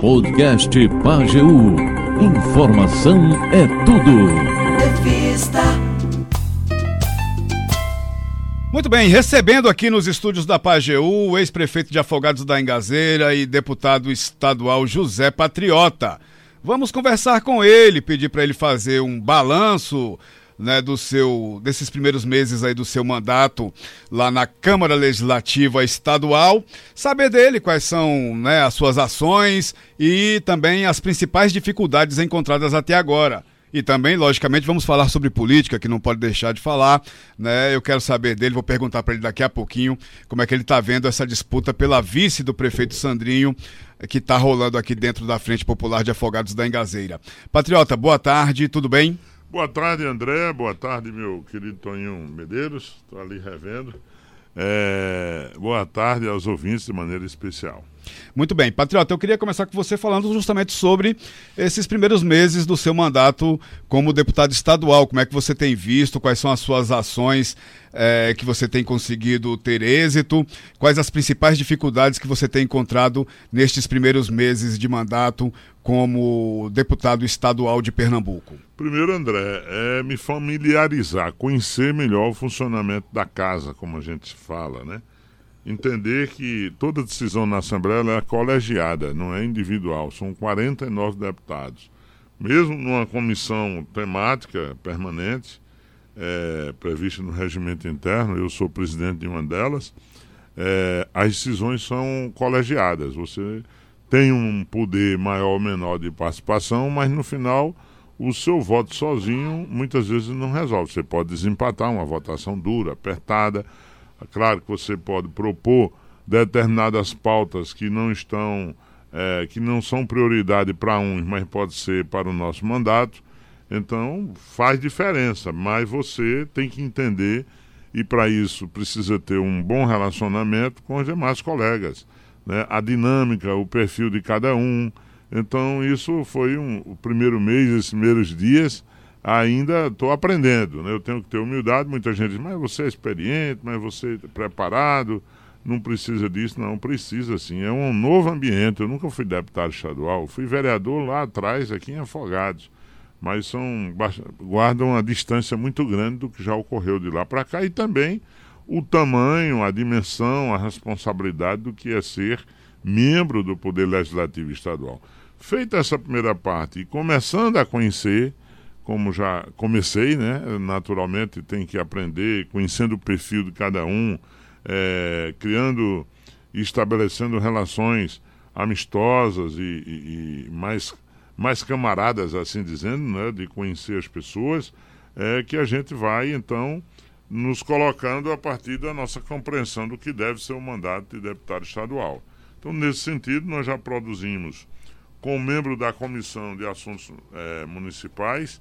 Podcast Pageu. Informação é tudo. Revista. Muito bem, recebendo aqui nos estúdios da Pageu o ex-prefeito de Afogados da Engazeira e deputado estadual José Patriota. Vamos conversar com ele, pedir para ele fazer um balanço né, do seu, desses primeiros meses aí do seu mandato lá na Câmara Legislativa Estadual, saber dele quais são né, as suas ações e também as principais dificuldades encontradas até agora. E também, logicamente, vamos falar sobre política, que não pode deixar de falar. Né? Eu quero saber dele, vou perguntar para ele daqui a pouquinho como é que ele está vendo essa disputa pela vice do prefeito Sandrinho, que está rolando aqui dentro da Frente Popular de Afogados da Engazeira. Patriota, boa tarde, tudo bem? Boa tarde, André. Boa tarde, meu querido Toninho Medeiros. Estou ali revendo. É... Boa tarde aos ouvintes de maneira especial. Muito bem, Patriota, eu queria começar com você falando justamente sobre esses primeiros meses do seu mandato como deputado estadual. Como é que você tem visto? Quais são as suas ações é, que você tem conseguido ter êxito? Quais as principais dificuldades que você tem encontrado nestes primeiros meses de mandato como deputado estadual de Pernambuco? Primeiro, André, é me familiarizar, conhecer melhor o funcionamento da casa, como a gente fala, né? Entender que toda decisão na Assembleia é colegiada, não é individual. São 49 deputados. Mesmo numa comissão temática permanente, é, prevista no regimento interno, eu sou presidente de uma delas, é, as decisões são colegiadas. Você tem um poder maior ou menor de participação, mas no final o seu voto sozinho muitas vezes não resolve. Você pode desempatar uma votação dura, apertada claro que você pode propor determinadas pautas que não estão, é, que não são prioridade para uns, mas pode ser para o nosso mandato. Então faz diferença, mas você tem que entender e para isso precisa ter um bom relacionamento com os demais colegas, né? A dinâmica, o perfil de cada um. Então isso foi um, o primeiro mês, esses primeiros dias ainda estou aprendendo, né? Eu tenho que ter humildade. Muita gente diz, mas você é experiente, mas você é preparado, não precisa disso. Não, precisa sim. É um novo ambiente. Eu nunca fui deputado estadual, fui vereador lá atrás, aqui em Afogados. Mas são, guardam uma distância muito grande do que já ocorreu de lá para cá e também o tamanho, a dimensão, a responsabilidade do que é ser membro do Poder Legislativo Estadual. Feita essa primeira parte e começando a conhecer como já comecei, né? Naturalmente tem que aprender, conhecendo o perfil de cada um, é, criando e estabelecendo relações amistosas e, e, e, mais, mais camaradas, assim dizendo, né? De conhecer as pessoas, é que a gente vai então nos colocando a partir da nossa compreensão do que deve ser o mandato de deputado estadual. Então, nesse sentido, nós já produzimos, com membro da Comissão de Assuntos é, Municipais,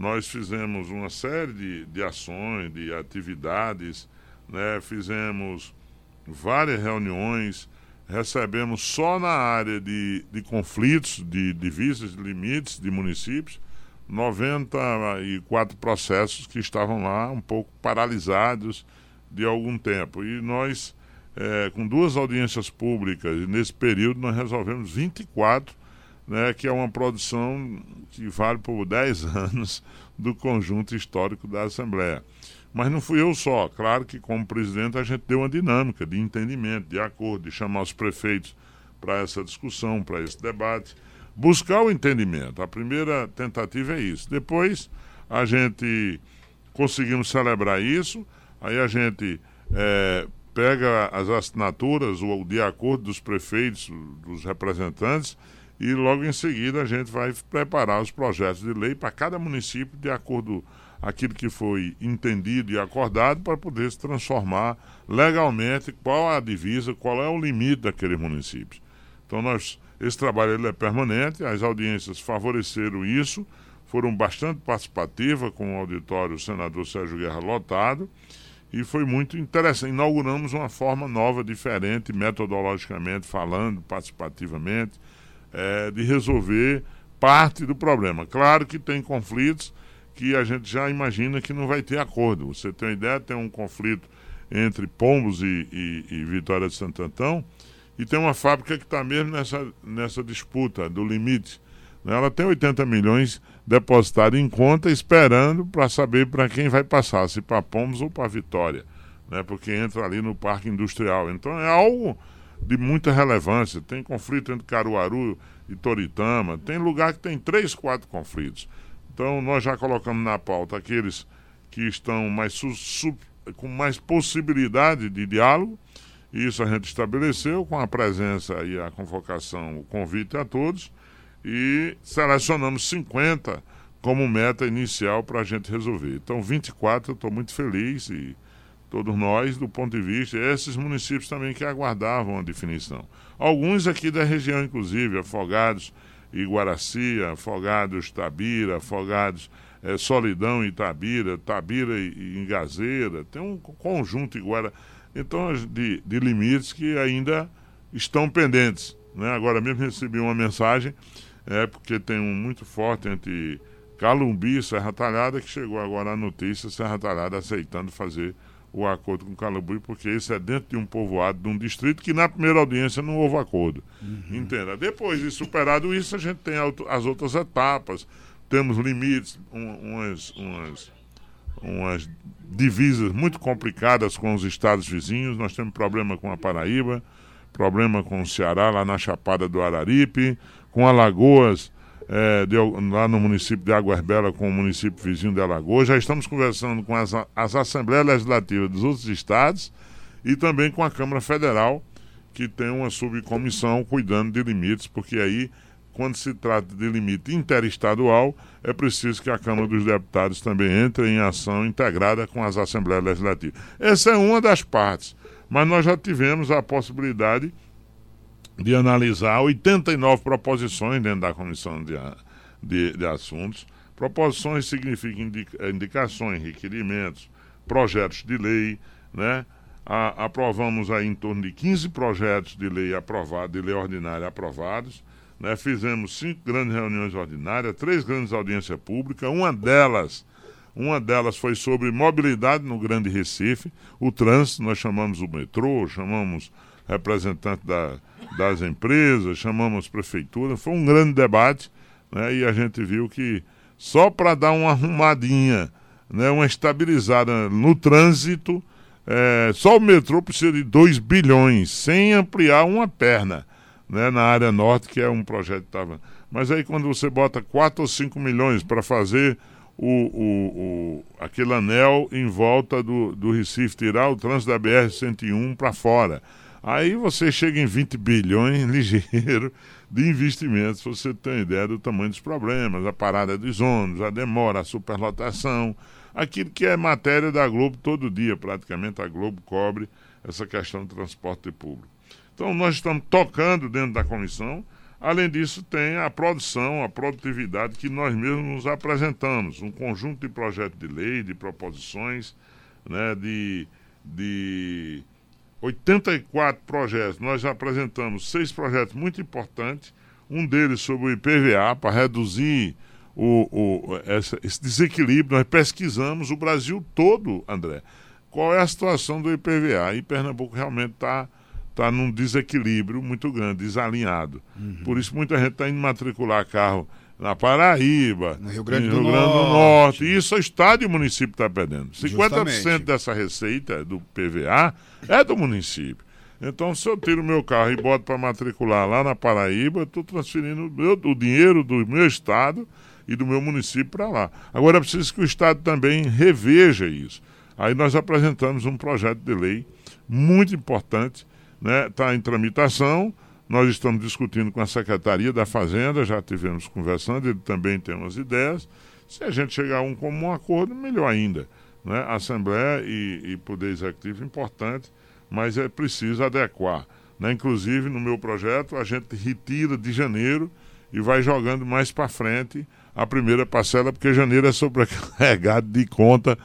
nós fizemos uma série de, de ações, de atividades, né? fizemos várias reuniões, recebemos só na área de, de conflitos, de divisas, de limites de municípios, 94 processos que estavam lá um pouco paralisados de algum tempo. E nós, é, com duas audiências públicas, nesse período nós resolvemos 24 né, que é uma produção que vale por 10 anos do conjunto histórico da Assembleia. Mas não fui eu só. Claro que, como presidente, a gente deu uma dinâmica de entendimento, de acordo, de chamar os prefeitos para essa discussão, para esse debate, buscar o entendimento. A primeira tentativa é isso. Depois, a gente conseguimos celebrar isso, aí a gente é, pega as assinaturas, o de acordo dos prefeitos, dos representantes, e logo em seguida a gente vai preparar os projetos de lei para cada município de acordo aquilo que foi entendido e acordado para poder se transformar legalmente qual a divisa, qual é o limite daqueles municípios. Então nós esse trabalho ele é permanente, as audiências favoreceram isso, foram bastante participativas com o auditório o senador Sérgio Guerra lotado e foi muito interessante. Inauguramos uma forma nova, diferente, metodologicamente falando, participativamente é, de resolver parte do problema. Claro que tem conflitos que a gente já imagina que não vai ter acordo. Você tem uma ideia, tem um conflito entre Pombos e, e, e Vitória de Santo Antão, E tem uma fábrica que está mesmo nessa, nessa disputa do limite. Né? Ela tem 80 milhões depositados em conta, esperando para saber para quem vai passar, se para Pomos ou para Vitória, né? porque entra ali no Parque Industrial. Então é algo de muita relevância. Tem conflito entre Caruaru e Toritama, tem lugar que tem três, quatro conflitos. Então nós já colocamos na pauta aqueles que estão mais com mais possibilidade de diálogo. Isso a gente estabeleceu com a presença e a convocação, o convite a todos e selecionamos 50 como meta inicial para a gente resolver. Então, 24 eu estou muito feliz e todos nós, do ponto de vista, esses municípios também que aguardavam a definição. Alguns aqui da região, inclusive, Afogados e Guaraci, Afogados Tabira, Afogados é, Solidão e Tabira, Tabira e, Engazeira, tem um conjunto igual, então, de, de limites que ainda estão pendentes. Né? Agora mesmo recebi uma mensagem é porque tem um muito forte entre Calumbi e Serra Talhada, que chegou agora a notícia, Serra Talhada aceitando fazer o acordo com Calumbi, porque isso é dentro de um povoado, de um distrito, que na primeira audiência não houve acordo. Uhum. Entenda? Depois de superado isso, a gente tem as outras etapas, temos limites, um, umas, umas, umas divisas muito complicadas com os estados vizinhos, nós temos problema com a Paraíba, problema com o Ceará, lá na Chapada do Araripe, com Alagoas, é, de, lá no município de Águas Belas, com o município vizinho de Alagoas. Já estamos conversando com as, as Assembleias Legislativas dos outros estados e também com a Câmara Federal, que tem uma subcomissão cuidando de limites, porque aí, quando se trata de limite interestadual, é preciso que a Câmara dos Deputados também entre em ação integrada com as Assembleias Legislativas. Essa é uma das partes, mas nós já tivemos a possibilidade de analisar 89 proposições dentro da comissão de, de, de assuntos. Proposições significam indica, indicações, requerimentos, projetos de lei, né? A, aprovamos aí em torno de 15 projetos de lei aprovados, de lei ordinária aprovados. Né? Fizemos cinco grandes reuniões ordinárias, três grandes audiências públicas, uma delas, uma delas foi sobre mobilidade no Grande Recife, o trânsito, nós chamamos o metrô, chamamos representante da, das empresas, chamamos prefeitura, foi um grande debate, né? E a gente viu que só para dar uma arrumadinha, né, uma estabilizada no trânsito, é, só o metrô precisa de 2 bilhões, sem ampliar uma perna, né, na área norte, que é um projeto que estava. Mas aí quando você bota 4 ou 5 milhões para fazer o, o, o, aquele anel em volta do, do Recife, tirar o trânsito da BR-101 para fora. Aí você chega em 20 bilhões ligeiro de investimentos, você tem ideia do tamanho dos problemas, a parada dos ônibus, a demora, a superlotação, aquilo que é matéria da Globo todo dia, praticamente a Globo cobre essa questão do transporte público. Então nós estamos tocando dentro da comissão, além disso tem a produção, a produtividade que nós mesmos nos apresentamos, um conjunto de projetos de lei, de proposições, né, de, de 84 projetos. Nós apresentamos seis projetos muito importantes, um deles sobre o IPVA, para reduzir o, o, essa, esse desequilíbrio. Nós pesquisamos o Brasil todo, André. Qual é a situação do IPVA? E Pernambuco realmente está tá num desequilíbrio muito grande, desalinhado. Uhum. Por isso muita gente está indo matricular carro na Paraíba, no Rio Grande, do, Rio Grande Norte. do Norte. Isso o Estado e o município está perdendo. 50% Justamente. dessa receita do PVA é do município. Então, se eu tiro o meu carro e boto para matricular lá na Paraíba, estou transferindo meu, o dinheiro do meu Estado e do meu município para lá. Agora, é preciso que o Estado também reveja isso. Aí nós apresentamos um projeto de lei muito importante, está né? Tá em tramitação, nós estamos discutindo com a Secretaria da Fazenda, já tivemos conversando, ele também tem umas ideias. Se a gente chegar a um comum acordo, melhor ainda. Né? Assembleia e, e Poder Executivo importante, mas é preciso adequar. Né? Inclusive, no meu projeto, a gente retira de janeiro e vai jogando mais para frente a primeira parcela, porque janeiro é sobrecarregado de conta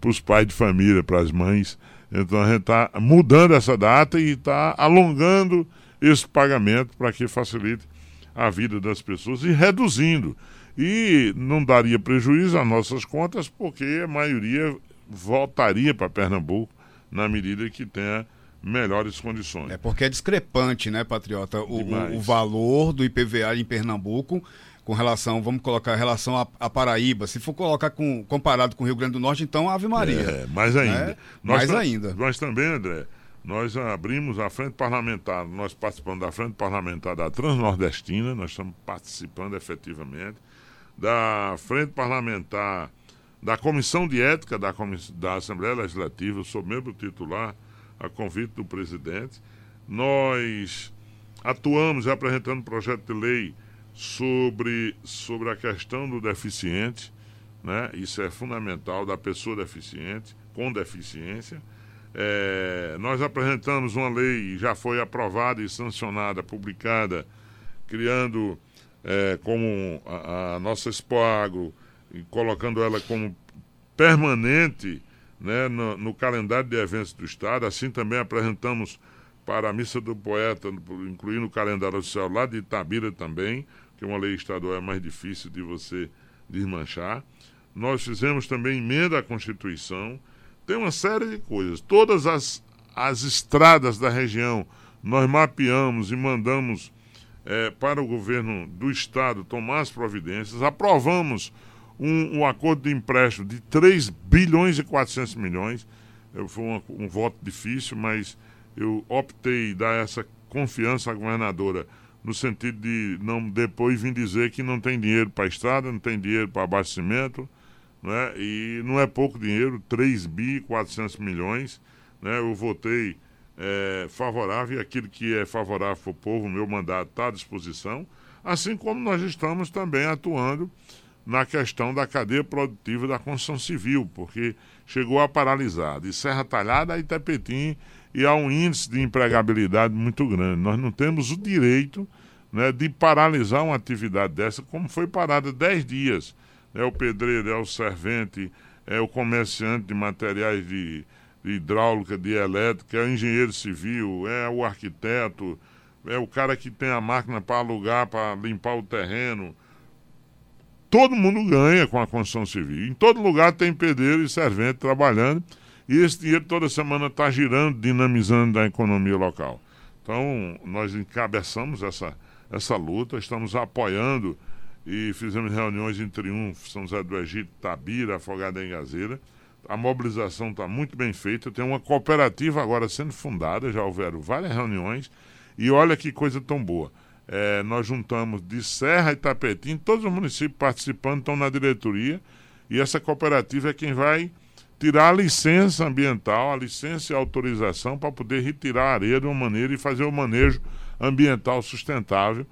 para os pais de família, para as mães. Então a gente está mudando essa data e está alongando esse pagamento para que facilite a vida das pessoas e reduzindo. E não daria prejuízo às nossas contas, porque a maioria voltaria para Pernambuco na medida que tenha melhores condições. É porque é discrepante, né, Patriota, o, o, o valor do IPVA em Pernambuco com relação, vamos colocar relação a, a, Paraíba. Se for colocar com, comparado com o Rio Grande do Norte, então Ave Maria. É, mais ainda. Né? mais ainda. Nós também, André, nós abrimos a frente parlamentar, nós participamos da frente parlamentar da Transnordestina, nós estamos participando efetivamente, da frente parlamentar da Comissão de Ética da, da Assembleia Legislativa, eu sou membro titular, a convite do presidente. Nós atuamos apresentando projeto de lei sobre, sobre a questão do deficiente, né? isso é fundamental, da pessoa deficiente, com deficiência. É, nós apresentamos uma lei, já foi aprovada e sancionada, publicada, criando é, como a, a, nossa Expoagro, colocando ela como permanente né, no, no, calendário de eventos do Estado. Assim também apresentamos para a Missa do Poeta, incluindo o calendário oficial lá de Itabira também, que uma lei estadual é mais difícil de você desmanchar. Nós fizemos também emenda à Constituição. Tem uma série de coisas. Todas as, as estradas da região nós mapeamos e mandamos é, para o governo do Estado tomar as providências. Aprovamos um, um acordo de empréstimo de 3 bilhões e 400 milhões. Foi um, voto difícil, mas eu optei dar essa confiança à governadora no sentido de não depois vir dizer que não tem dinheiro para a estrada, não tem dinheiro para abastecimento, né? e não é pouco dinheiro, 3 bi 400 milhões. Né? Eu votei é, favorável e aquilo que é favorável para o povo, meu mandato está à disposição, assim como nós estamos também atuando na questão da cadeia produtiva da construção civil, porque chegou a paralisar de Serra Talhada a Itapetim e há um índice de empregabilidade muito grande. Nós não temos o direito né, de paralisar uma atividade dessa, como foi parada 10 dias. É o pedreiro, é o servente, é o comerciante de materiais de, de hidráulica, de elétrica, é o engenheiro civil, é o arquiteto, é o cara que tem a máquina para alugar, para limpar o terreno. Todo mundo ganha com a construção civil. Em todo lugar tem pedreiro e servente trabalhando e esse dinheiro toda semana está girando, dinamizando a economia local. Então, nós encabeçamos essa, essa luta, estamos apoiando e fizemos reuniões em Triunfo, São José do Egito, Tabira, Afogada em Gazeira. A mobilização está muito bem feita. Tem uma cooperativa agora sendo fundada, já houveram várias reuniões. E olha que coisa tão boa. É, nós juntamos de Serra e Tapetim, todos os municípios participando estão na diretoria. E essa cooperativa é quem vai tirar a licença ambiental, a licença e a autorização para poder retirar a areia de uma maneira e fazer o manejo ambiental sustentável,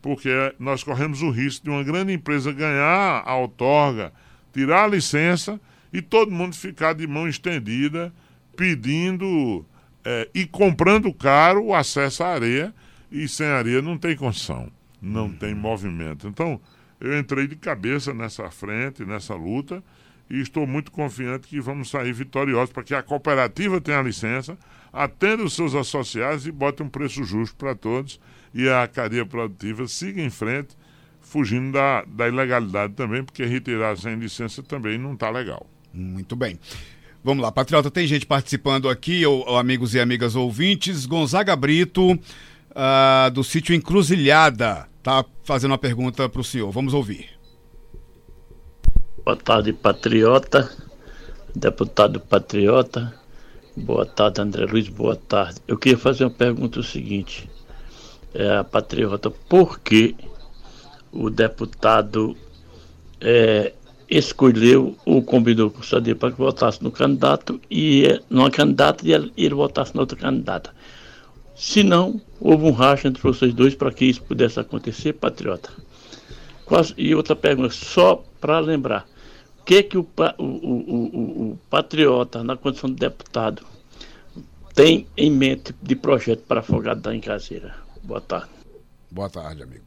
porque nós corremos o risco de uma grande empresa ganhar a outorga, tirar a licença e todo mundo ficar de mão estendida pedindo é, e comprando caro o acesso à areia e sem areia não tem condição, não uhum. tem movimento. Então, eu entrei de cabeça nessa frente, nessa luta e estou muito confiante que vamos sair vitoriosos para que a cooperativa tenha a licença, atenda os seus associados e bote um preço justo para todos e a cadeia produtiva siga em frente, fugindo da, da ilegalidade também, porque retirar sem licença também não está legal. Muito bem. Vamos lá, Patriota, tem gente participando aqui, ou, ou amigos e amigas ouvintes. Gonzaga Brito, uh, do sítio Encruzilhada, tá fazendo uma pergunta para o senhor. Vamos ouvir. Boa tarde, patriota, deputado patriota. Boa tarde, André Luiz, boa tarde. Eu queria fazer uma pergunta o seguinte. É, patriota, por que o deputado é, escolheu ou combinou com o Sadir para que votasse no candidato e numa candidata e ele, votasse na outra candidata? Se não, houve um racha entre vocês dois para que isso pudesse acontecer, patriota. E outra pergunta, só para lembrar que, que o, o, o, o, patriota, na condição de deputado, tem em mente de projeto para afogado da Encaseira? Boa tarde. Boa tarde, amigo.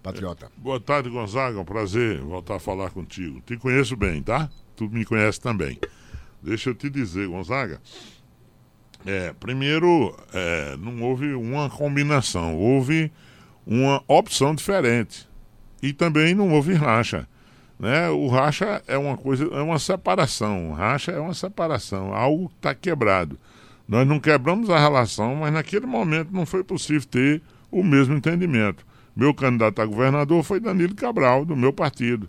Patriota. É, boa tarde, Gonzaga. Um prazer voltar a falar contigo. Te conheço bem, tá? Tu me conhece também. Deixa eu te dizer, Gonzaga. É, primeiro, é, não houve uma combinação, houve uma opção diferente. E também não houve racha. Né? O racha é uma coisa, é uma separação. O racha é uma separação, algo está quebrado. Nós não quebramos a relação, mas naquele momento não foi possível ter o mesmo entendimento. Meu candidato a governador foi Danilo Cabral, do meu partido.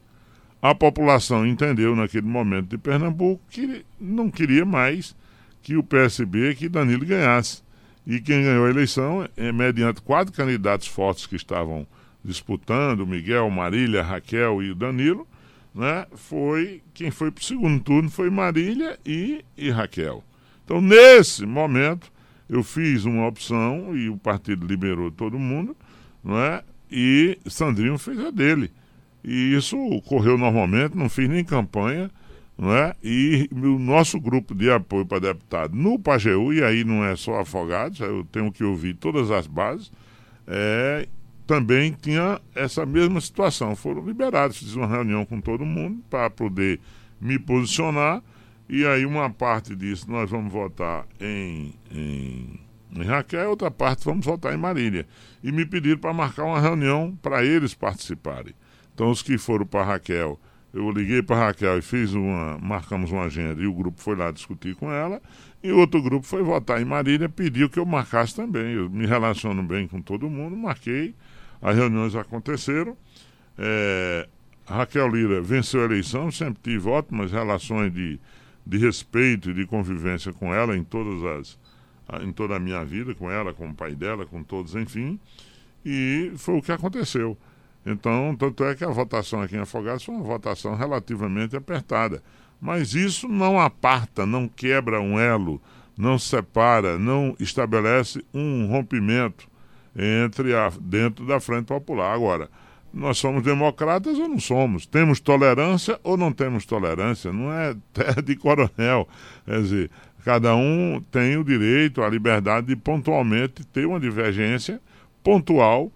A população entendeu naquele momento de Pernambuco que não queria mais que o PSB, que Danilo ganhasse. E quem ganhou a eleição, é, mediante quatro candidatos fortes que estavam disputando, Miguel, Marília, Raquel e Danilo, né, foi quem foi para o segundo turno foi Marília e, e Raquel. Então, nesse momento, eu fiz uma opção e o partido liberou todo mundo, não é? E Sandrinho fez a dele. E isso ocorreu normalmente, não fiz nem campanha, não é? E o nosso grupo de apoio para deputado no Pajeú, e aí não é só afogados, eu tenho que ouvir todas as bases, é, também tinha essa mesma situação. Foram liberados, fiz uma reunião com todo mundo para poder me posicionar e aí uma parte disso nós vamos votar em, em, em Raquel, outra parte vamos votar em Marília. E me pediram para marcar uma reunião para eles participarem. Então os que foram para Raquel, eu liguei para Raquel e fiz uma, marcamos uma agenda e o grupo foi lá discutir com ela. E outro grupo foi votar em Marília, pediu que eu marcasse também. Eu me relaciono bem com todo mundo, marquei. As reuniões aconteceram. É, Raquel Lira venceu a eleição, sempre tive ótimas relações de de respeito e de convivência com ela em todas as em toda a minha vida, com ela, com o pai dela, com todos, enfim. E foi o que aconteceu. Então, tanto é que a votação aqui em Afogados foi uma votação relativamente apertada. Mas isso não aparta, não quebra um elo, não separa, não estabelece um rompimento entre a, dentro da Frente Popular. Agora, nós somos democratas ou não somos? Temos tolerância ou não temos tolerância? Não é terra de coronel. Quer dizer, cada um tem o direito, a liberdade de pontualmente ter uma divergência pontual,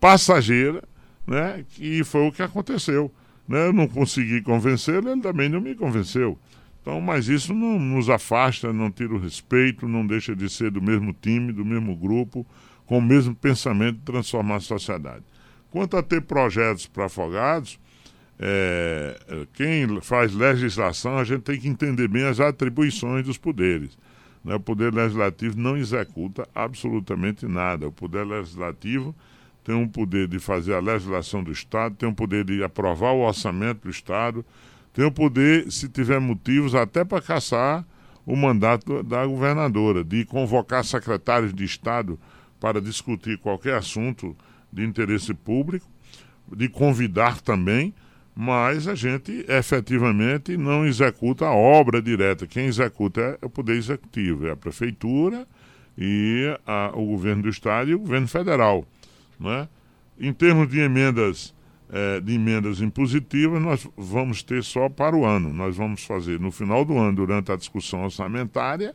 passageira, né? E foi o que aconteceu. Né? Eu não consegui convencê-lo, ele também não me convenceu. Então, mas isso não nos afasta, não tira o respeito, não deixa de ser do mesmo time, do mesmo grupo, com o mesmo pensamento de transformar a sociedade. Quanto a ter projetos para afogados, é, quem faz legislação, a gente tem que entender bem as atribuições dos poderes. Né? O Poder Legislativo não executa absolutamente nada. O Poder Legislativo tem um poder de fazer a legislação do Estado, tem um poder de aprovar o orçamento do Estado, tem o poder, se tiver motivos, até para caçar o mandato da governadora, de convocar secretários de Estado para discutir qualquer assunto de interesse público, de convidar também, mas a gente efetivamente não executa a obra direta. Quem executa é o Poder Executivo, é a Prefeitura e a, o governo do Estado e o governo federal. Né? Em termos de emendas, é, de emendas impositivas, nós vamos ter só para o ano. Nós vamos fazer no final do ano, durante a discussão orçamentária,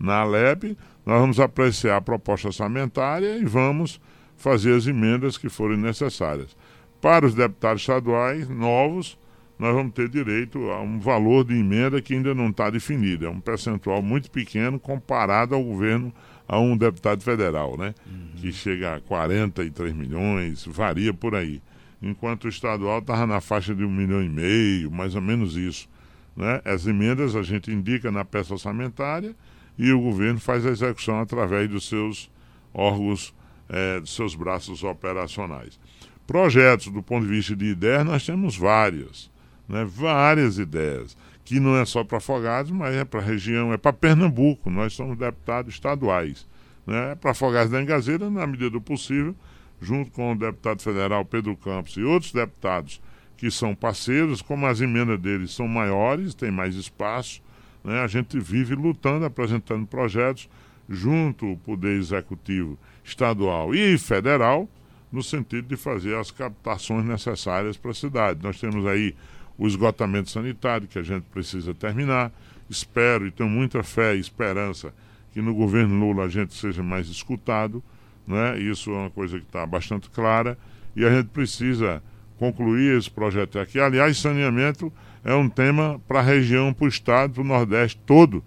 na Alep, nós vamos apreciar a proposta orçamentária e vamos fazer as emendas que forem necessárias. Para os deputados estaduais novos, nós vamos ter direito a um valor de emenda que ainda não está definido. É um percentual muito pequeno comparado ao governo, a um deputado federal, né? Uhum. Que chega a 43 milhões, varia por aí. Enquanto o estadual estava na faixa de um milhão e meio, mais ou menos isso. Né? As emendas a gente indica na peça orçamentária e o governo faz a execução através dos seus órgãos é, de seus braços operacionais. Projetos, do ponto de vista de ideias, nós temos várias, né? várias ideias, que não é só para Afogados, mas é para a região, é para Pernambuco, nós somos deputados estaduais. Né? É para Afogados da Engazeira, na medida do possível, junto com o deputado federal Pedro Campos e outros deputados que são parceiros, como as emendas deles são maiores, tem mais espaço, né? a gente vive lutando, apresentando projetos junto ao Poder Executivo estadual e federal, no sentido de fazer as captações necessárias para a cidade. Nós temos aí o esgotamento sanitário, que a gente precisa terminar. Espero e tenho muita fé e esperança que no governo Lula a gente seja mais escutado. Né? Isso é uma coisa que está bastante clara. E a gente precisa concluir esse projeto aqui. Aliás, saneamento é um tema para a região, para o estado, para o Nordeste todo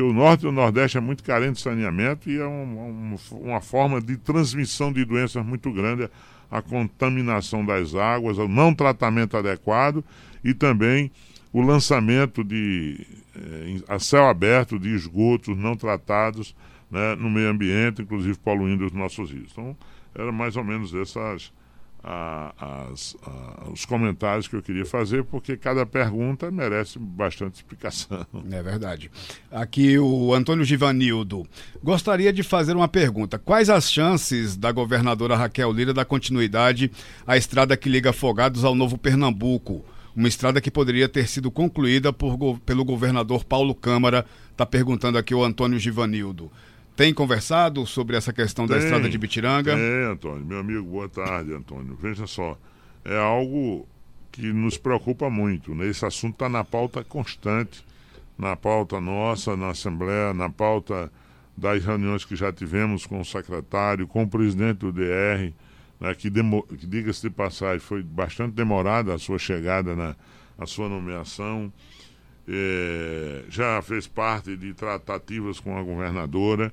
porque o norte e o nordeste é muito carente de saneamento e é um, um, uma forma de transmissão de doenças muito grande a contaminação das águas, o não tratamento adequado e também o lançamento de eh, a céu aberto de esgotos não tratados né, no meio ambiente, inclusive poluindo os nossos rios. Então, era mais ou menos essas a, as, a, os comentários que eu queria fazer, porque cada pergunta merece bastante explicação. É verdade. Aqui o Antônio Givanildo. Gostaria de fazer uma pergunta. Quais as chances da governadora Raquel Lira dar continuidade à estrada que liga Afogados ao Novo Pernambuco? Uma estrada que poderia ter sido concluída por, pelo governador Paulo Câmara, está perguntando aqui o Antônio Givanildo. Tem conversado sobre essa questão tem, da estrada de Bitiranga? É, Antônio. Meu amigo, boa tarde, Antônio. Veja só, é algo que nos preocupa muito. Né? Esse assunto está na pauta constante, na pauta nossa, na Assembleia, na pauta das reuniões que já tivemos com o secretário, com o presidente do DR, né, que, que diga-se de passagem, foi bastante demorada a sua chegada na a sua nomeação é, já fez parte de tratativas com a governadora,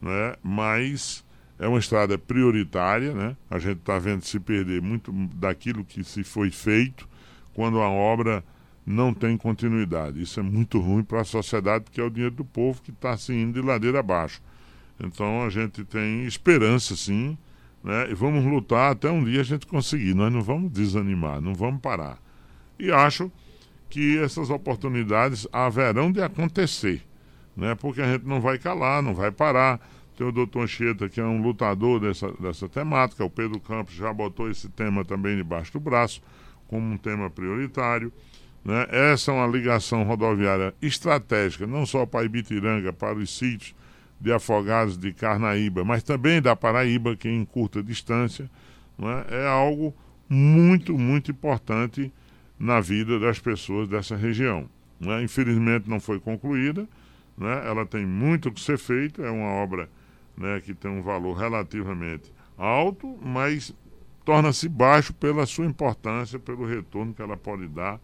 né? mas é uma estrada prioritária, né? a gente está vendo se perder muito daquilo que se foi feito quando a obra não tem continuidade. Isso é muito ruim para a sociedade, porque é o dinheiro do povo que está se indo de ladeira abaixo. Então a gente tem esperança, sim, né? e vamos lutar até um dia a gente conseguir. Nós não vamos desanimar, não vamos parar. E acho que essas oportunidades haverão de acontecer, né? porque a gente não vai calar, não vai parar. Tem o doutor Anchieta, que é um lutador dessa, dessa temática, o Pedro Campos já botou esse tema também debaixo do braço, como um tema prioritário. Né? Essa é uma ligação rodoviária estratégica, não só para Ibitiranga, para os sítios de Afogados de Carnaíba, mas também da Paraíba, que é em curta distância. Né? É algo muito, muito importante na vida das pessoas dessa região. Né? Infelizmente não foi concluída, né? ela tem muito que ser feito, é uma obra né, que tem um valor relativamente alto, mas torna-se baixo pela sua importância, pelo retorno que ela pode dar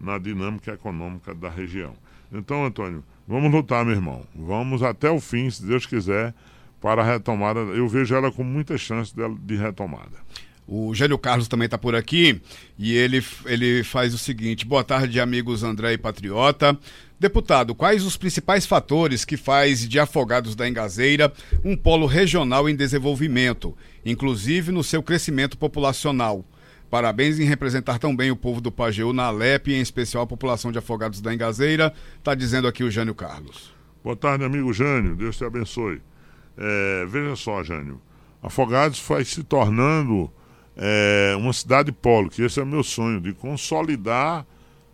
na dinâmica econômica da região. Então, Antônio, vamos lutar, meu irmão. Vamos até o fim, se Deus quiser, para a retomada. Eu vejo ela com muita chance de, retomada. O Gênio Carlos também está por aqui e ele, ele faz o seguinte: boa tarde, amigos André e Patriota. Deputado, quais os principais fatores que faz de Afogados da Engazeira um polo regional em desenvolvimento, inclusive no seu crescimento populacional? Parabéns em representar tão bem o povo do Pajeú na Alep, em especial a população de Afogados da Engazeira, está dizendo aqui o Jânio Carlos. Boa tarde, amigo Jânio, Deus te abençoe. É, veja só, Jânio, Afogados vai se tornando é, uma cidade polo, que esse é o meu sonho, de consolidar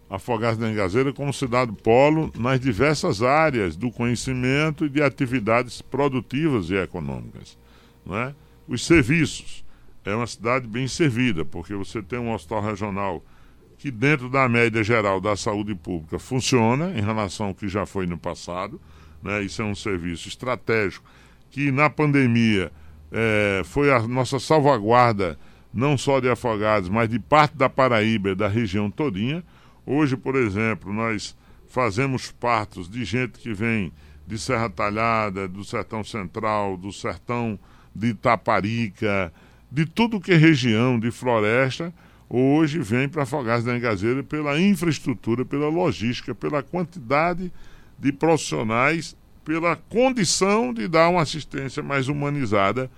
Afogados da Engazeira como cidade polo nas diversas áreas do conhecimento e de atividades produtivas e econômicas. Né? Os serviços. É uma cidade bem servida, porque você tem um hospital regional que, dentro da média geral da saúde pública, funciona em relação ao que já foi no passado. Né? Isso é um serviço estratégico que, na pandemia, é, foi a nossa salvaguarda não só de Afogados, mas de parte da Paraíba, da região todinha. Hoje, por exemplo, nós fazemos partos de gente que vem de Serra Talhada, do Sertão Central, do Sertão de Itaparica, de tudo que é região de floresta, hoje vem para Afogados da Engazeira pela infraestrutura, pela logística, pela quantidade de profissionais, pela condição de dar uma assistência mais humanizada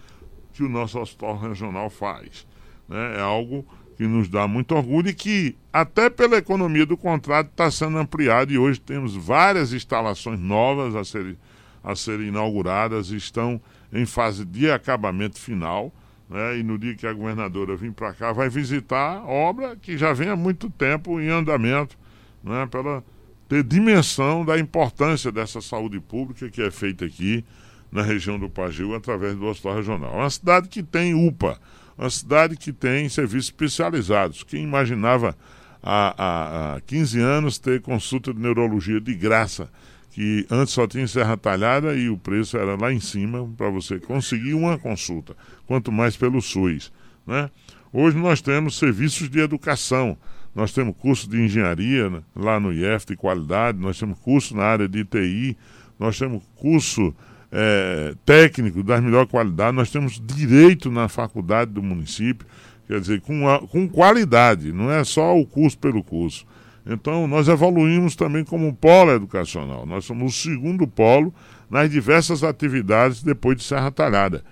que o nosso hospital regional faz né, é algo que nos dá muito orgulho e que, até pela economia do contrato, está sendo ampliado e hoje temos várias instalações novas a serem, a serem inauguradas, estão em fase de acabamento final. Né, e no dia que a governadora vir para cá, vai visitar obra que já vem há muito tempo em andamento, né, pela ter dimensão da importância dessa saúde pública que é feita aqui na região do Pagil através do Hospital Regional. É uma cidade que tem UPA, uma cidade que tem serviços especializados. Quem imaginava há, há, há 15 anos ter consulta de neurologia de graça, que antes só tinha Serra Talhada e o preço era lá em cima para você conseguir uma consulta, quanto mais pelo SUS. Né? Hoje nós temos serviços de educação, nós temos curso de engenharia né, lá no IF de qualidade, nós temos curso na área de TI, nós temos curso é, técnico das melhor qualidade, nós temos direito na faculdade do município, quer dizer, com, a, com qualidade, não é só o curso pelo curso. Então, nós evoluímos também como polo educacional. Nós somos o segundo polo nas diversas atividades depois de Serra Talhada.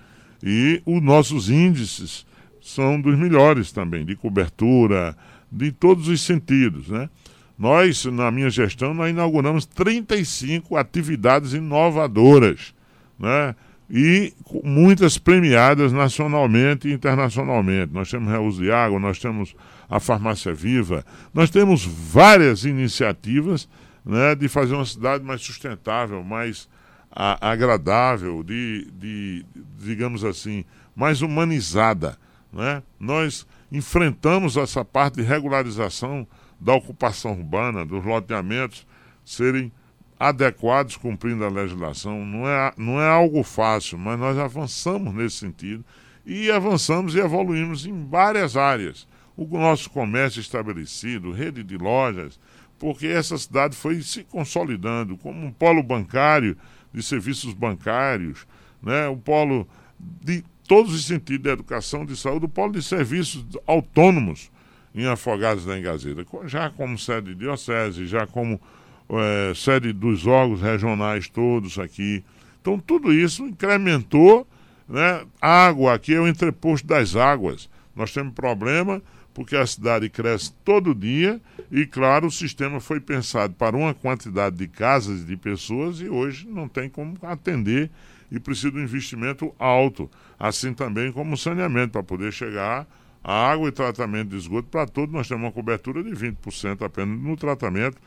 E os nossos índices são dos melhores também, de cobertura, de todos os sentidos, né? Nós, na minha gestão, nós inauguramos 35 atividades inovadoras, né? E muitas premiadas nacionalmente e internacionalmente. Nós temos Reuso de Água, nós temos a Farmácia Viva, nós temos várias iniciativas né, de fazer uma cidade mais sustentável, mais a, agradável, de, de, digamos assim, mais humanizada. Né? Nós enfrentamos essa parte de regularização da ocupação urbana, dos loteamentos serem adequados cumprindo a legislação. Não é, não é algo fácil, mas nós avançamos nesse sentido e avançamos e evoluímos em várias áreas. O nosso comércio estabelecido, rede de lojas, porque essa cidade foi se consolidando como um polo bancário de serviços bancários, né? um polo de todos os sentidos da educação, de saúde, um polo de serviços autônomos em Afogados da Engazeira, já como sede de diocese, já como é, sede dos órgãos regionais todos aqui. Então tudo isso incrementou, né? Água aqui é o entreposto das águas. Nós temos problema porque a cidade cresce todo dia e, claro, o sistema foi pensado para uma quantidade de casas e de pessoas e hoje não tem como atender e precisa de um investimento alto, assim também como o saneamento para poder chegar a água e tratamento de esgoto para todos. Nós temos uma cobertura de 20% apenas no tratamento,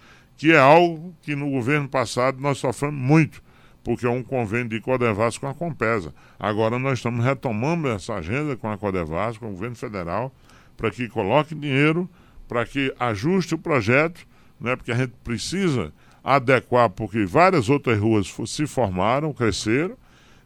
que é algo que no governo passado nós sofremos muito, porque é um convênio de Codevas com a Compesa. Agora nós estamos retomando essa agenda com a Codevas, com o governo federal, para que coloque dinheiro, para que ajuste o projeto, né, porque a gente precisa adequar, porque várias outras ruas se formaram, cresceram,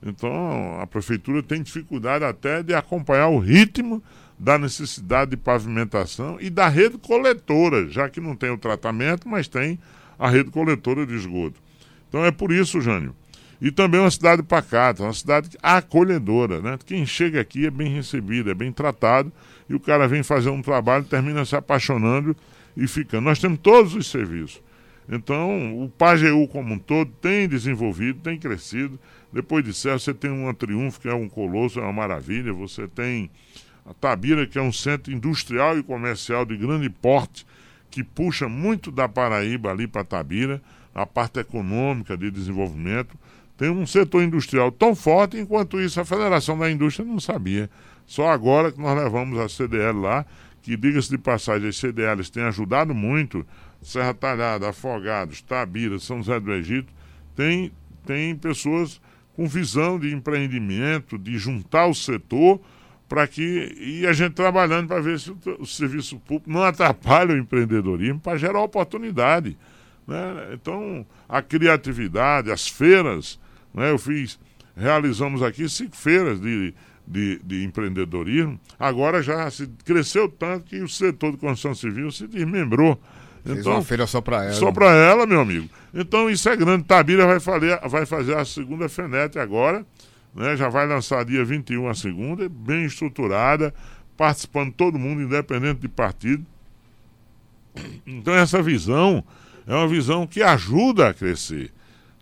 então a prefeitura tem dificuldade até de acompanhar o ritmo da necessidade de pavimentação e da rede coletora, já que não tem o tratamento, mas tem a rede coletora de esgoto. Então é por isso, Jânio. E também uma cidade pacata, uma cidade acolhedora, né? Quem chega aqui é bem recebido, é bem tratado, e o cara vem fazer um trabalho, termina se apaixonando e ficando. Nós temos todos os serviços. Então, o PAGEU como um todo tem desenvolvido, tem crescido. Depois de Serra, você tem uma Triunfo, que é um colosso, é uma maravilha. Você tem a Tabira, que é um centro industrial e comercial de grande porte, que puxa muito da Paraíba ali para Tabira, a parte econômica de desenvolvimento. Tem um setor industrial tão forte, enquanto isso a Federação da Indústria não sabia. Só agora que nós levamos a CDL lá, que diga-se de passagem, as CDLs têm ajudado muito, Serra Talhada, Afogados, Tabira, São José do Egito, tem, tem pessoas com visão de empreendimento, de juntar o setor para que e a gente trabalhando para ver se o, o, serviço público não atrapalha o empreendedorismo para gerar oportunidade. Né? Então, a criatividade, as feiras, né? eu fiz, realizamos aqui cinco feiras de, de, de empreendedorismo, agora já se cresceu tanto que o setor de construção civil se desmembrou. Fez então, uma feira só para ela. Só para ela, meu amigo. Então isso é grande. Tabira vai, fazer, vai fazer a segunda FENET agora né? Já vai lançar dia 21 a segunda, bem estruturada, participando todo mundo, independente de partido. Então essa visão é uma visão que ajuda a crescer.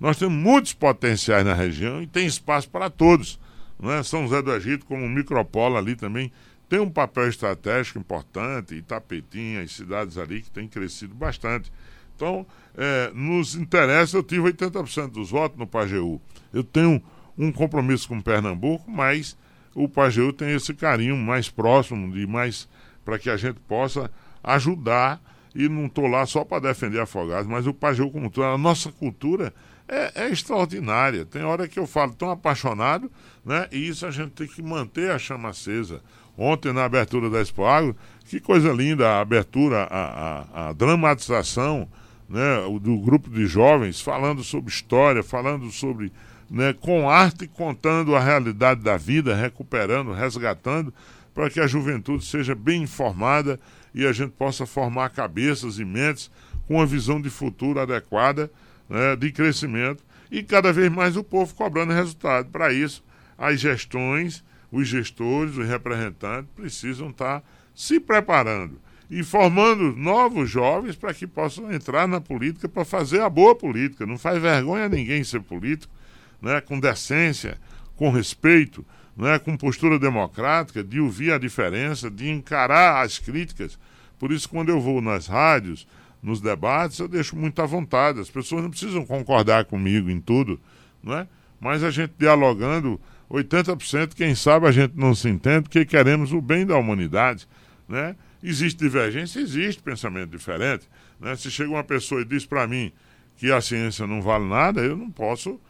Nós temos muitos potenciais na região e tem espaço para todos. Né? São José do Egito, como micropolo ali também, tem um papel estratégico importante, Itapetinha, as cidades ali que têm crescido bastante. Então, é, nos interessa, eu tive 80% dos votos no Pajeú. Eu tenho um compromisso com Pernambuco, mas o Pajeú tem esse carinho mais próximo, de mais para que a gente possa ajudar. E não estou lá só para defender Afogados, mas o Pajeú como todo, a nossa cultura é, é, extraordinária. Tem hora que eu falo tão apaixonado, né? E isso a gente tem que manter a chama acesa. Ontem, na abertura da Expo Agro, que coisa linda a abertura, a, a, a dramatização né, do grupo de jovens falando sobre história, falando sobre né, com arte, contando a realidade da vida, recuperando, resgatando, para que a juventude seja bem informada e a gente possa formar cabeças e mentes com uma visão de futuro adequada, né, de crescimento e cada vez mais o povo cobrando resultado. Para isso, as gestões, os gestores, os representantes precisam estar se preparando. e formando novos jovens para que possam entrar na política para fazer a boa política. Não faz vergonha a ninguém ser político, né? com decência, com respeito, né? com postura democrática, de ouvir a diferença, de encarar as críticas. Por isso, quando eu vou nas rádios, nos debates, eu deixo muito à vontade. As pessoas não precisam concordar comigo em tudo, não é? mas a gente dialogando, 80%, quem sabe a gente não se entende, porque queremos o bem da humanidade. Né? Existe divergência? Existe pensamento diferente. Né? Se chega uma pessoa e diz para mim que a ciência não vale nada, eu não posso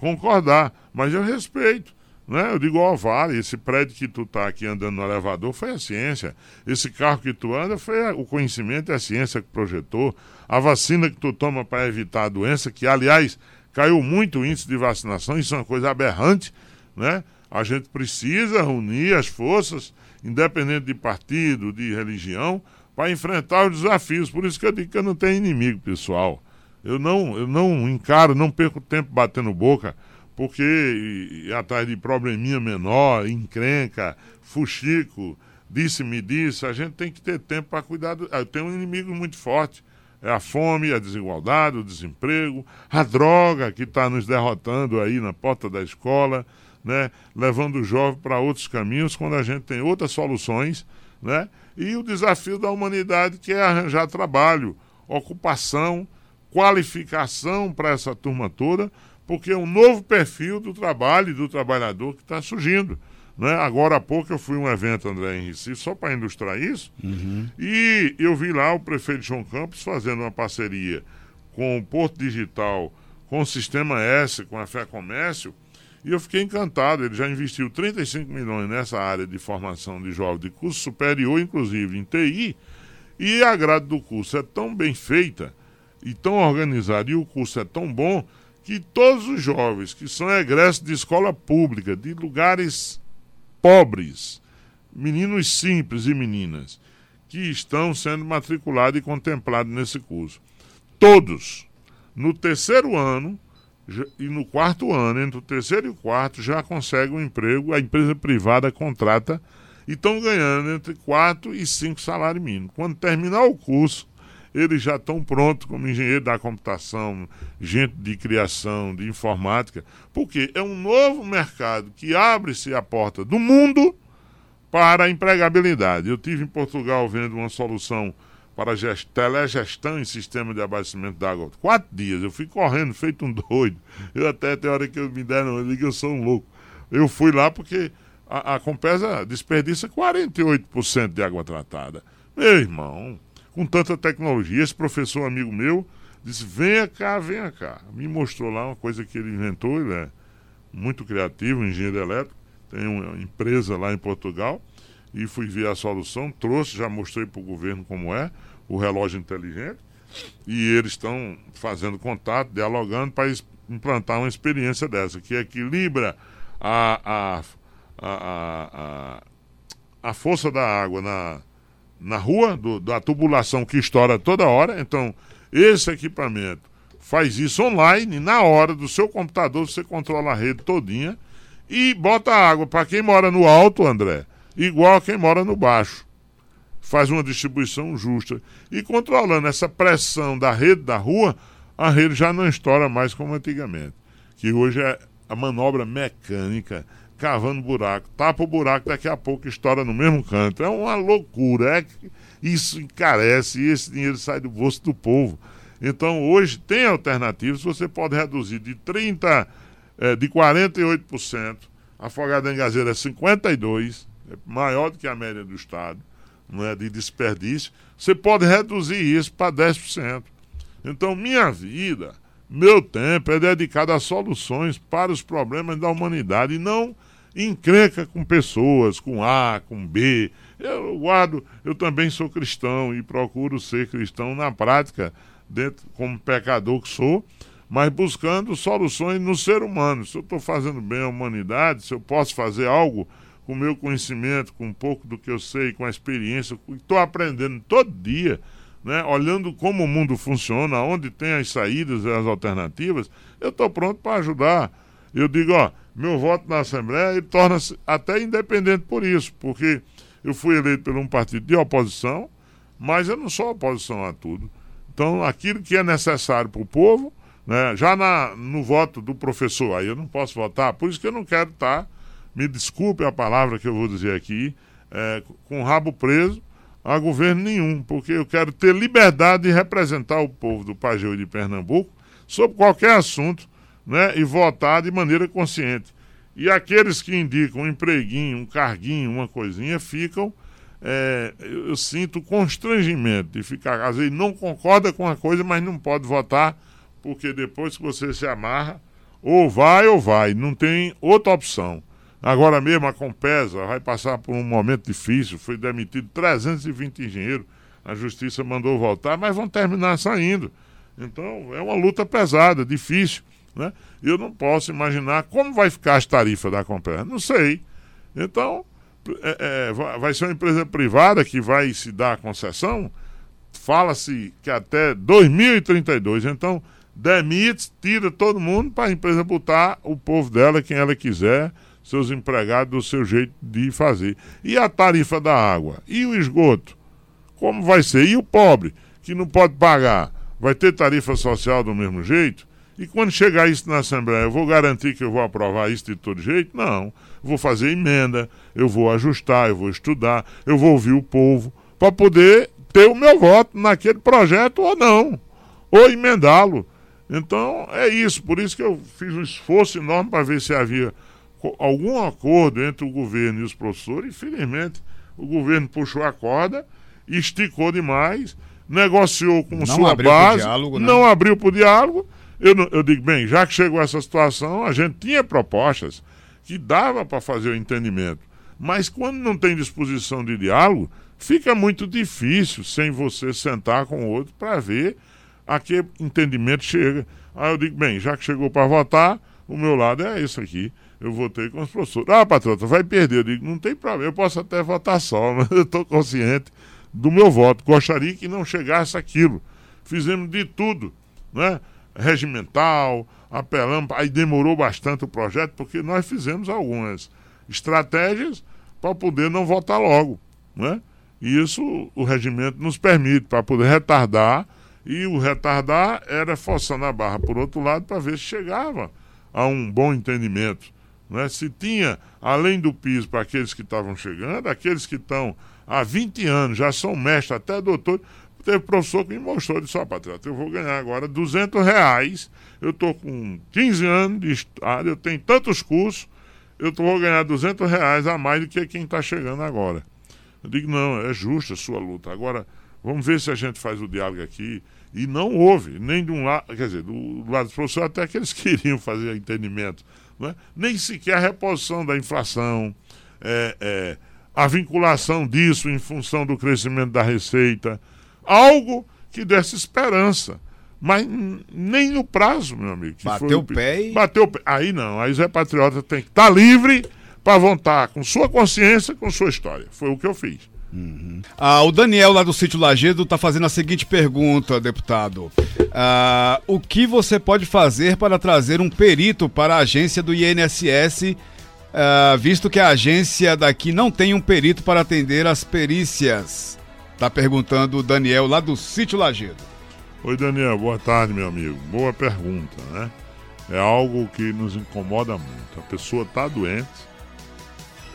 concordar, mas eu respeito. Né? Eu digo, ó, oh, vale, esse prédio que tu tá aqui andando no elevador foi a ciência. Esse carro que tu anda foi o conhecimento e a ciência que projetou. A vacina que tu toma para evitar a doença, que aliás caiu muito o índice de vacinação, isso é uma coisa aberrante, né? A gente precisa unir as forças, independente de partido, de religião, para enfrentar os desafios. Por isso que eu digo que eu não tenho inimigo, pessoal. Eu não, eu não encaro, não perco tempo batendo boca porque atrás de probleminha menor, encrenca, fuxico, disse-me disse, a gente tem que ter tempo para cuidar. Do... Tenho um inimigo muito forte. É a fome, a desigualdade, o desemprego, a droga que está nos derrotando aí na porta da escola, né? levando o jovem para outros caminhos, quando a gente tem outras soluções, né? E o desafio da humanidade que é arranjar trabalho, ocupação, qualificação para essa turma toda, porque é um novo perfil do trabalho e do trabalhador que está surgindo. Né? Agora há pouco eu fui a um evento, André, em Recife, só para ilustrar isso, uhum. e eu vi lá o prefeito João Campos fazendo uma parceria com o Porto Digital, com o Sistema S, com a Fé Comércio, e eu fiquei encantado. Ele já investiu 35 milhões nessa área de formação de jovens de curso superior, inclusive em TI, e a grade do curso é tão bem feita e tão organizada, e o curso é tão bom que todos os jovens que são egressos de escola pública, de lugares pobres, meninos simples e meninas, que estão sendo matriculados e contemplados nesse curso. Todos, no terceiro ano e no quarto ano, entre o terceiro e o quarto, já conseguem um emprego, a empresa privada contrata e estão ganhando entre quatro e cinco salários mínimos. Quando terminar o curso, eles já estão prontos como engenheiro da computação, gente de criação, de informática, porque é um novo mercado que abre-se a porta do mundo para a empregabilidade. Eu tive em Portugal vendo uma solução para gest... telegestão em sistema de abastecimento d'água. Quatro dias, eu fui correndo, feito um doido. Eu até tem hora que eu me deram, eu digo eu sou um louco. Eu fui lá porque a, a Compesa desperdiça 48% de água tratada. Meu irmão, com tanta tecnologia. Esse professor amigo meu disse: venha cá, venha cá. Me mostrou lá uma coisa que ele inventou, ele é muito criativo, engenheiro elétrico, tem uma empresa lá em Portugal, e fui ver a solução, trouxe, já mostrei para o governo como é, o relógio inteligente, e eles estão fazendo contato, dialogando para implantar uma experiência dessa, que equilibra a, a, a, a, a força da água na, na rua, do, da tubulação que estoura toda hora. Então, esse equipamento faz isso online, na hora do seu computador, você controla a rede todinha e bota água para quem mora no alto, André, igual a quem mora no baixo. Faz uma distribuição justa. E controlando essa pressão da rede da rua, a rede já não estoura mais como antigamente. Que hoje é a manobra mecânica cavando buraco, tapa o buraco, daqui a pouco estoura no mesmo canto. É uma loucura. É que isso encarece e esse dinheiro sai do bolso do povo. Então hoje tem alternativas, você pode reduzir de 30%, é, de 48%, afogada em gazeira é 52%, é maior do que a média do Estado, não é de desperdício. Você pode reduzir isso para 10%. Então minha vida, meu tempo é dedicado a soluções para os problemas da humanidade e não encrenca com pessoas, com A, com B. Eu guardo, eu também sou cristão e procuro ser cristão na prática, dentro, como pecador que sou, mas buscando soluções no ser humano. Se eu estou fazendo bem à humanidade, se eu posso fazer algo com o meu conhecimento, com um pouco do que eu sei, com a experiência, estou aprendendo todo dia, né, olhando como o mundo funciona, onde tem as saídas e as alternativas, eu estou pronto para ajudar. Eu digo, ó, meu voto na Assembleia ele torna-se até independente por isso, porque eu fui eleito por um partido de oposição, Mas eu não sou oposição a tudo. Então, aquilo que é necessário para o povo, né, já na, no voto do professor, aí eu não posso votar, por isso que eu não quero estar, tá, me desculpe a palavra que eu vou dizer aqui, é, com o rabo preso a governo nenhum, porque eu quero ter liberdade de representar o povo do Pajéu e de Pernambuco sobre qualquer assunto né, e votar de maneira consciente. E aqueles que indicam um empreguinho, um carguinho, uma coisinha, ficam. É, eu sinto constrangimento de ficar. Às vezes não concorda com a coisa, mas não pode votar, porque depois que você se amarra, ou vai ou vai, não tem outra opção. Agora mesmo a Compesa vai passar por um momento difícil, foi demitido 320 engenheiros, a justiça mandou voltar, mas vão terminar saindo. Então é uma luta pesada, difícil. Né? Eu não posso imaginar como vai ficar as tarifas da Compesa. Não sei. Então, é, é, vai ser uma empresa privada que vai se dar a concessão. Fala-se que até 2032. Então, demite, tira todo mundo para a empresa botar o povo dela, quem ela quiser seus empregados do seu jeito de fazer. E a tarifa da água? E o esgoto? Como vai ser? E o pobre, que não pode pagar? Vai ter tarifa social do mesmo jeito? E quando chegar isso na Assembleia, eu vou garantir que eu vou aprovar isso de todo jeito? Não. vou fazer emenda, eu vou ajustar, eu vou estudar, eu vou ouvir o povo, para poder ter o meu voto naquele projeto ou não, ou emendá-lo. Então é isso, por isso que eu fiz um esforço enorme para ver se havia algum acordo entre o governo e os professores, infelizmente o governo puxou a corda, esticou demais, negociou com não sua base, diálogo, né? não abriu para o diálogo. Eu, eu digo, bem, já que chegou essa situação, a gente tinha propostas que dava para fazer o entendimento. Mas quando não tem disposição de diálogo, fica muito difícil sem você sentar com o outro para ver a que entendimento chega. Aí eu digo, bem, já que chegou para votar, o meu lado é isso aqui eu votei com os professores. Ah, patrota, vai perder. Eu digo, não tem problema, eu posso até votar só, mas eu estou consciente do meu voto. Gostaria que não chegasse aquilo. Fizemos de tudo, né? Regimental, apelamos, aí demorou bastante o projeto, porque nós fizemos algumas estratégias para poder não votar logo, né? E isso o regimento nos permite, para poder retardar, e o retardar era forçando a barra por outro lado para ver se chegava a um bom entendimento. Né? Se tinha, além do piso para aqueles que estavam chegando, aqueles que estão há 20 anos, já são mestres, até doutor. Teve professor que me mostrou, disse, ó, patriota, eu vou ganhar agora 200 reais, eu estou com 15 anos de estado, eu tenho tantos cursos, eu vou ganhar 200 reais a mais do que quem está chegando agora. Eu digo, não, é justa a sua luta. Agora, vamos ver se a gente faz o diálogo aqui. E não houve, nem de um lado, quer dizer, do, do lado dos professores, até que eles queriam fazer entendimento né? nem sequer a reposição da inflação, é, é, a vinculação disso em função do crescimento da receita, algo que desse esperança. Mas nem no prazo, meu amigo. Bateu o pé e... Bateu o pé. Aí não, aí Zé Patriota tem que estar tá livre para voltar com sua consciência, com sua história. Foi o que eu fiz. Uhum. Ah, o Daniel lá do sítio Lagedo está fazendo a seguinte pergunta, deputado. Ah, o que você pode fazer para trazer um perito para a agência do INSS, ah, visto que a agência daqui não tem um perito para atender as perícias? Está perguntando o Daniel lá do sítio Lagedo. Oi, Daniel, boa tarde, meu amigo. Boa pergunta, né? É algo que nos incomoda muito. A pessoa está doente,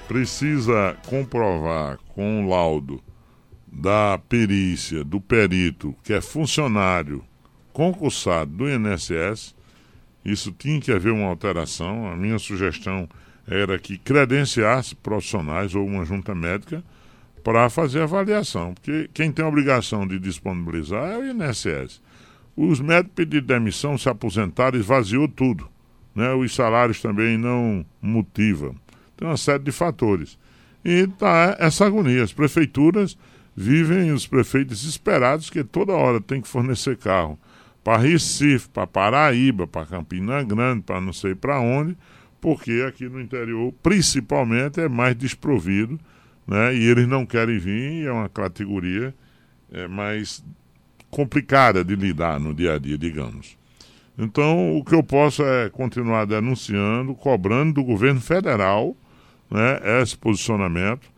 precisa comprovar com o laudo da perícia do perito, que é funcionário concursado do INSS, isso tinha que haver uma alteração. A minha sugestão era que credenciasse profissionais ou uma junta médica para fazer avaliação, porque quem tem a obrigação de disponibilizar é o INSS. Os médicos pediram demissão, se aposentaram, esvaziou tudo. Né? Os salários também não motivam. Tem uma série de fatores. E tá essa agonia. As prefeituras vivem os prefeitos desesperados que toda hora tem que fornecer carro para Recife, para Paraíba, para Campina Grande, para não sei para onde, porque aqui no interior, principalmente, é mais desprovido, né? E eles não querem vir, é uma categoria é, mais complicada de lidar no dia a dia, digamos. Então, o que eu posso é continuar denunciando, cobrando do governo federal né, esse posicionamento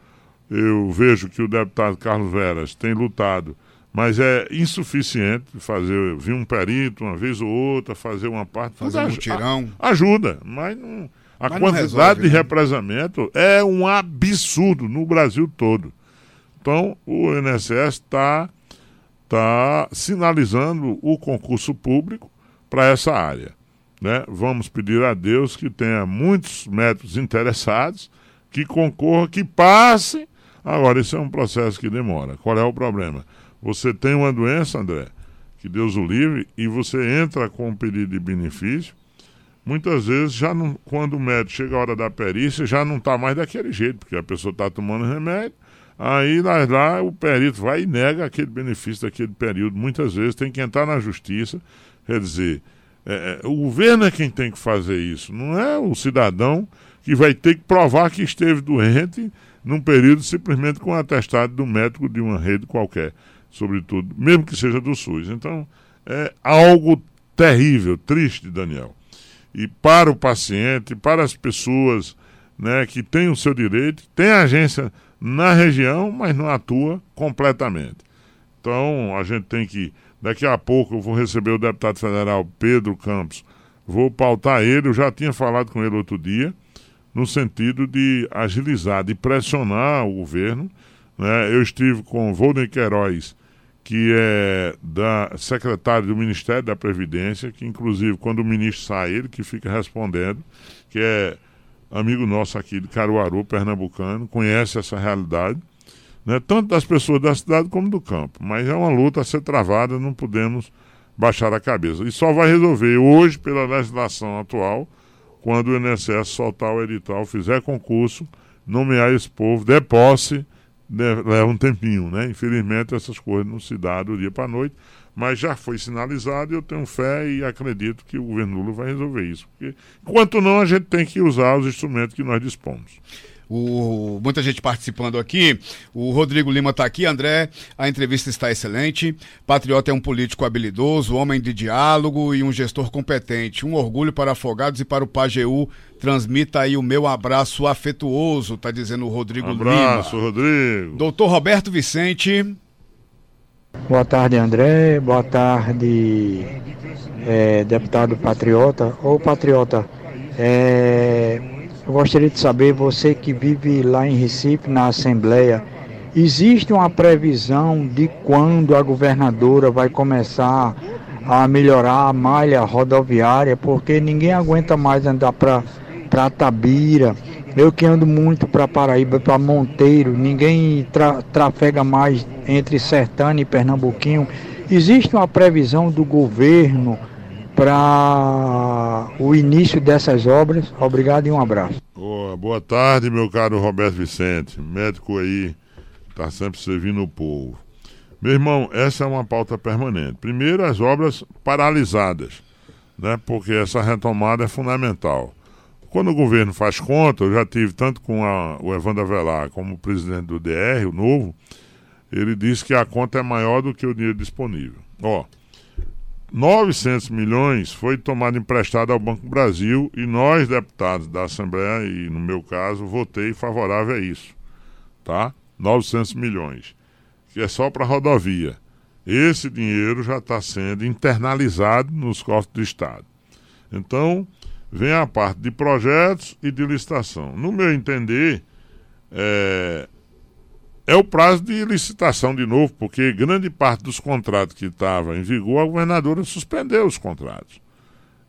eu vejo que o deputado Carlos Veras tem lutado, mas é insuficiente fazer, vir um perito uma vez ou outra, fazer uma parte. Fazer um tirão. Ajuda, mas não. A mas quantidade resolve, de né? represamento é um absurdo no Brasil todo. Então, o INSS está tá sinalizando o concurso público para essa área. Né? Vamos pedir a Deus que tenha muitos médicos interessados, que concorram, que passem. Agora, isso é um processo que demora. Qual é o problema? Você tem uma doença, André, que Deus o livre, e você entra com um pedido de benefício. Muitas vezes, já não, quando o médico chega a hora da perícia, já não está mais daquele jeito, porque a pessoa está tomando remédio. Aí lá, lá o perito vai e nega aquele benefício daquele período. Muitas vezes tem que entrar na justiça. Quer dizer, é, é, o governo é quem tem que fazer isso, não é o cidadão que vai ter que provar que esteve doente num período simplesmente com um atestado do médico de uma rede qualquer, sobretudo, mesmo que seja do SUS. Então, é algo terrível, triste, Daniel. E para o paciente, para as pessoas né, que têm o seu direito, tem agência na região, mas não atua completamente. Então, a gente tem que Daqui a pouco eu vou receber o deputado federal Pedro Campos. Vou pautar ele, eu já tinha falado com ele outro dia, no sentido de agilizar, de pressionar o governo. Né? Eu estive com Volney Queiroz, que é da secretário do Ministério da Previdência, que inclusive quando o ministro sai, ele que fica respondendo, que é amigo nosso aqui de Caruaru, pernambucano, conhece essa realidade né, tanto das pessoas da cidade como do campo. Mas é uma luta a ser travada, não podemos baixar a cabeça. E só vai resolver hoje, pela legislação atual, quando o INSS soltar o edital, fizer concurso, nomear esse povo, der posse, leva um tempinho, né? Infelizmente essas coisas não se dão do dia para a noite, mas já foi sinalizado e eu tenho fé e acredito que o governo Lula vai resolver isso. Porque, enquanto não, a gente tem que usar os instrumentos que nós dispomos. O, muita gente participando aqui. O Rodrigo Lima está aqui. André, a entrevista está excelente. Patriota é um político habilidoso, homem de diálogo e um gestor competente. Um orgulho para Afogados e para o Pajeú. Transmita aí o meu abraço afetuoso, está dizendo o Rodrigo abraço, Lima. Abraço, Rodrigo. Doutor Roberto Vicente. Boa tarde, André. Boa tarde, é, deputado Patriota. Ô, Patriota, é, eu gostaria de saber, você que vive lá em Recife, na Assembleia, existe uma previsão de quando a governadora vai começar a melhorar a malha rodoviária, porque ninguém aguenta mais andar para Tabira. Eu que ando muito para Paraíba, para Monteiro, ninguém tra trafega mais entre Sertânia e Pernambuquinho. Existe uma previsão do governo para o início dessas obras. Obrigado e um abraço. Boa, boa tarde, meu caro Roberto Vicente, médico aí, está sempre servindo o povo. Meu irmão, essa é uma pauta permanente. Primeiro, as obras paralisadas, né? porque essa retomada é fundamental. Quando o governo faz conta, eu já tive tanto com a, o Evandro Avelar como o presidente do DR, o novo, ele disse que a conta é maior do que o dinheiro disponível. Ó, 900 milhões foi tomado emprestado ao Banco Brasil e nós, deputados da Assembleia, e no meu caso, votei favorável a isso. Tá? 900 milhões, que é só para rodovia. Esse dinheiro já está sendo internalizado nos cofres do Estado. Então, vem a parte de projetos e de licitação. No meu entender, é, é o prazo de licitação de novo, porque grande parte dos contratos que estavam em vigor, a governadora suspendeu os contratos.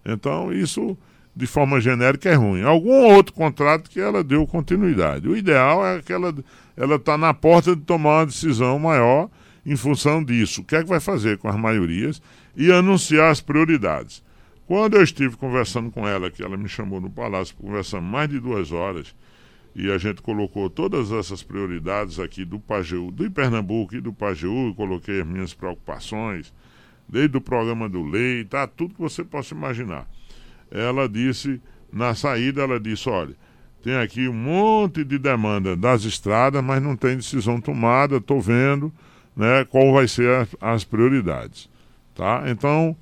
Então, isso, de forma genérica, é ruim. Algum outro contrato que ela deu continuidade. O ideal é que ela está na porta de tomar uma decisão maior em função disso. O que é que vai fazer com as maiorias e anunciar as prioridades. Quando eu estive conversando com ela, que ela me chamou no palácio, conversando mais de duas horas, e a gente colocou todas essas prioridades aqui do Pajeú, do Pernambuco e do Pajeú, coloquei as minhas preocupações, desde o programa do lei, tá, tudo que você possa imaginar. Ela disse, na saída, ela disse, olha, tem aqui um monte de demanda das estradas, mas não tem decisão tomada, estou vendo né, qual vai ser as prioridades. Tá? Então,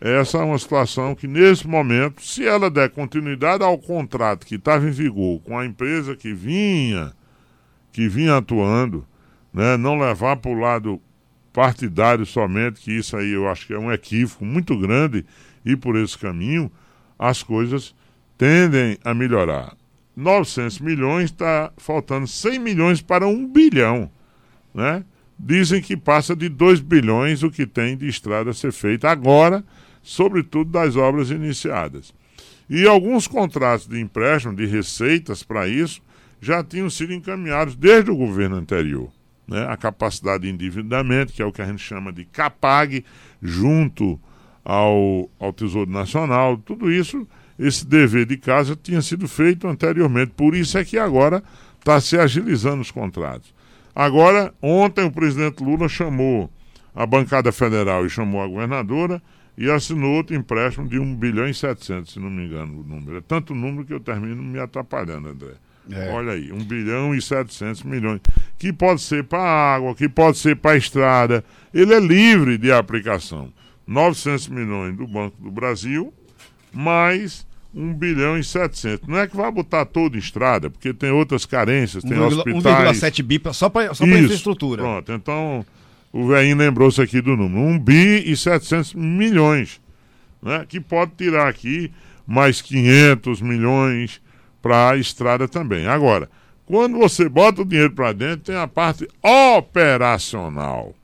essa é uma situação que, nesse momento, se ela der continuidade ao contrato que estava em vigor com a empresa que vinha, que vinha atuando, né, não levar para o lado partidário somente, que isso aí eu acho que é um equívoco muito grande, e por esse caminho as coisas tendem a melhorar. 900 milhões, está faltando 100 milhões para 1 bilhão. Né? Dizem que passa de 2 bilhões o que tem de estrada a ser feita agora, sobretudo das obras iniciadas. E alguns contratos de empréstimo, de receitas para isso, já tinham sido encaminhados desde o governo anterior. Né? A capacidade de endividamento, que é o que a gente chama de CAPAG, junto ao, ao Tesouro Nacional, tudo isso, esse dever de casa tinha sido feito anteriormente. Por isso é que agora está se agilizando os contratos. Agora, ontem o presidente Lula chamou a bancada federal e chamou a governadora e assinou outro empréstimo de 1 bilhão e 700, se não me engano o número. É tanto número que eu termino me atrapalhando, André. É. Olha aí, 1 bilhão e 700 milhões. Que pode ser para água, que pode ser para estrada. Ele é livre de aplicação. 900 milhões do Banco do Brasil, mais 1 bilhão e 700. Não é que vai botar todo em estrada, porque tem outras carências, tem 1, hospitais. 1,7 bi só para só infraestrutura. Pronto, então o velhinho lembrou-se aqui do número, 1 bi e 700 milhões, né? que pode tirar aqui mais 500 milhões para a estrada também. Agora, quando você bota o dinheiro para dentro, tem a parte operacional,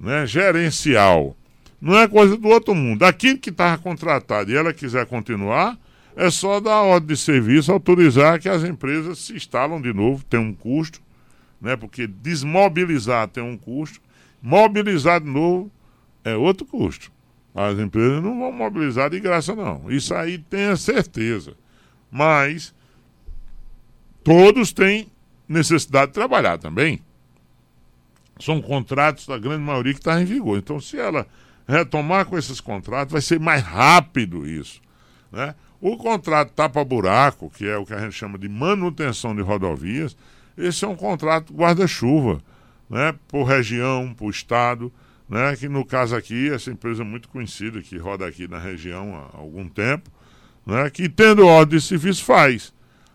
né? gerencial. Não é coisa do outro mundo. Aquilo que estava contratado e ela quiser continuar, é só dar ordem de serviço, autorizar que as empresas se instalam de novo, tem um custo, né? porque desmobilizar tem um custo Mobilizar de novo é outro custo. As empresas não vão mobilizar de graça, não. Isso aí tenha certeza. Mas todos têm necessidade de trabalhar também. São contratos da grande maioria que está em vigor. Então, se ela retomar com esses contratos, vai ser mais rápido isso. Né? O contrato tapa-buraco, que é o que a gente chama de manutenção de rodovias, esse é um contrato guarda-chuva né, por região, por estado, né, que no caso aqui, essa empresa muito conhecida que roda aqui na região há algum tempo, né, que tendo ordem de serviço faz.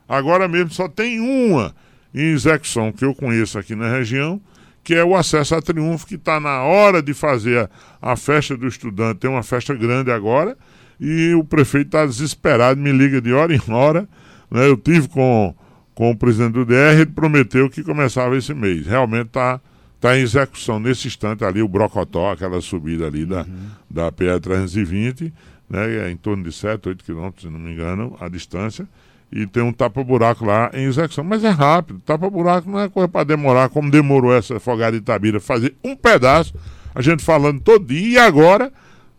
Agora mesmo só tem uma em execução que eu conheço aqui na região, que é o acesso a Triunfo, que está na hora de fazer a, festa do estudante. Tem uma festa grande agora e o prefeito está desesperado, me liga de hora em hora. Né? Eu tive com com o presidente do DR, ele prometeu que começava esse mês. Realmente está tá em execução nesse instante ali, o Brocotó, aquela subida ali da, uhum. da PR-320, né, é em torno de 7, 8 quilômetros, se não me engano, a distância, e tem um tapa-buraco lá em execução. Mas é rápido, tapa-buraco não é coisa para demorar, como demorou essa Fogada de Itabira, fazer um pedaço, a gente falando todo dia, e agora,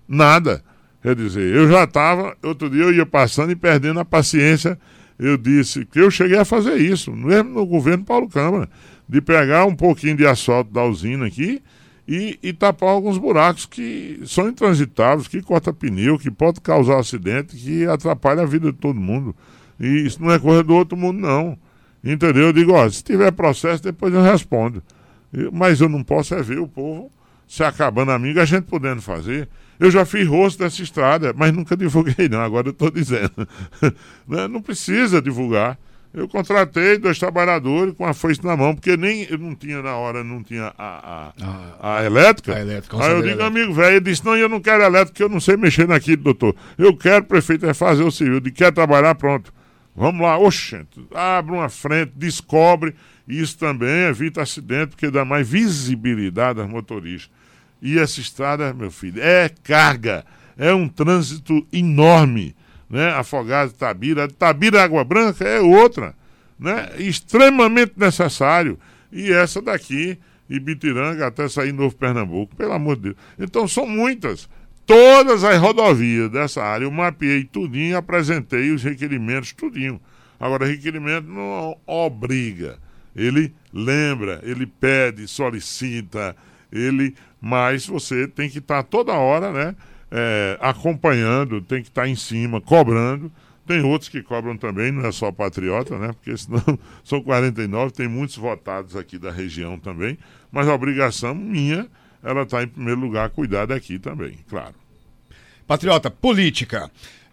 nada. Quer dizer, eu já estava, outro dia eu ia passando e perdendo a paciência eu disse que eu cheguei a fazer isso, mesmo no governo Paulo Câmara, de pegar um pouquinho de asfalto da usina aqui e, e tapar alguns buracos que são intransitáveis, que corta pneu, que pode causar acidente, que atrapalha a vida de todo mundo. E isso não é coisa do outro mundo, não. Entendeu? Eu digo, ó, se tiver processo, depois eu respondo. Mas eu não posso é ver o povo se acabando amigo, a gente podendo fazer. Eu já fiz rosto dessa estrada, mas nunca divulguei, não. Agora eu estou dizendo. Né? não precisa divulgar. Eu contratei dois trabalhadores com a foice na mão, porque nem eu não tinha na hora, não tinha a, a, a, a elétrica. A elétrica Aí eu digo, amigo velho, ele disse: não, eu não quero elétrica, porque eu não sei mexer naquilo, doutor. Eu quero, prefeito, é fazer o civil. De quer trabalhar, pronto. Vamos lá, oxente, abre uma frente, descobre. Isso também evita acidente, porque dá mais visibilidade aos motoristas. E essa estrada, meu filho, é carga, é um trânsito enorme. Né? Afogado Tabira, Tabira Água Branca é outra, né? extremamente necessário. E essa daqui, Ibitiranga até sair Novo Pernambuco, pelo amor de Deus. Então são muitas. Todas as rodovias dessa área, eu mapeei tudinho, apresentei os requerimentos, tudinho. Agora, requerimento não obriga. Ele lembra, ele pede, solicita, ele mas você tem que estar tá toda hora, né? É, acompanhando, tem que estar tá em cima, cobrando. Tem outros que cobram também, não é só patriota, né? Porque senão são 49, tem muitos votados aqui da região também. Mas a obrigação minha, ela está em primeiro lugar, cuidar daqui também, claro. Patriota, política.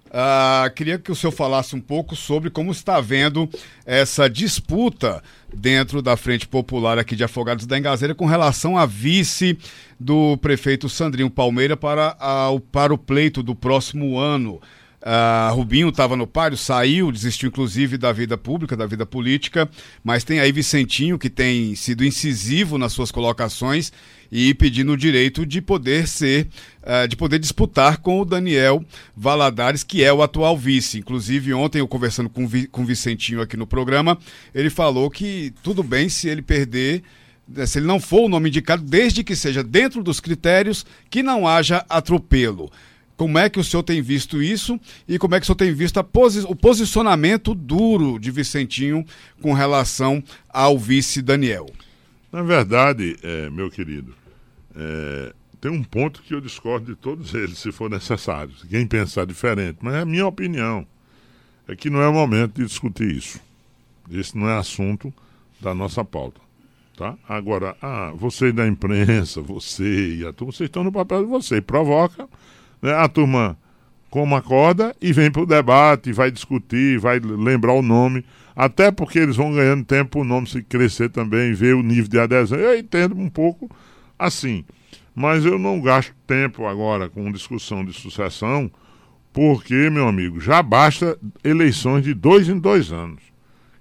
Uh, queria que o senhor falasse um pouco sobre como está vendo essa disputa dentro da Frente Popular aqui de Afogados da Engazeira com relação a vice do prefeito Sandrinho Palmeira para, a, para o pleito do próximo ano. Uh, Rubinho estava no páreo, saiu, desistiu inclusive da vida pública, da vida política, mas tem aí Vicentinho que tem sido incisivo nas suas colocações e pedindo o direito de poder ser, uh, de poder disputar com o Daniel Valadares, que é o atual vice. Inclusive, ontem eu conversando com, com o Vicentinho aqui no programa, ele falou que tudo bem se ele perder eh, se ele não for o nome indicado, desde que seja dentro dos critérios, que não haja atropelo. Como é que o senhor tem visto isso e como é que o senhor tem visto posi o posicionamento duro de Vicentinho com relação ao vice Daniel? Na verdade, é, meu querido, é, tem um ponto que eu discordo de todos eles, se for necessário. Quem pensar diferente, mas é a minha opinião. É que não é o momento de discutir isso. Esse não é assunto da nossa pauta. Tá? Agora, ah, você da imprensa, você e a turma, vocês estão no papel de você. Provoca né, a turma como acorda e vem para o debate, vai discutir, vai lembrar o nome, até porque eles vão ganhando tempo o nome se crescer também, ver o nível de adesão. Eu entendo um pouco assim, mas eu não gasto tempo agora com discussão de sucessão, porque, meu amigo, já basta eleições de dois em dois anos.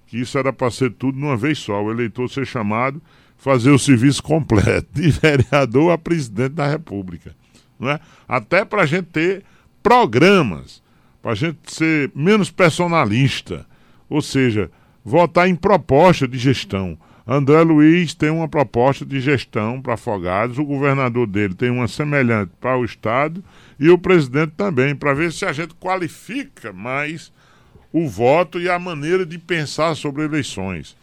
Que isso era para ser tudo de uma vez só, o eleitor ser chamado, fazer o serviço completo, de vereador a presidente da República não é? até para a gente ter programas, para a gente ser menos personalista, ou seja, votar em proposta de gestão. André Luiz tem uma proposta de gestão para Afogados, o governador dele tem uma semelhante para o Estado e o presidente também, para ver se a gente qualifica mais o voto e a maneira de pensar sobre eleições.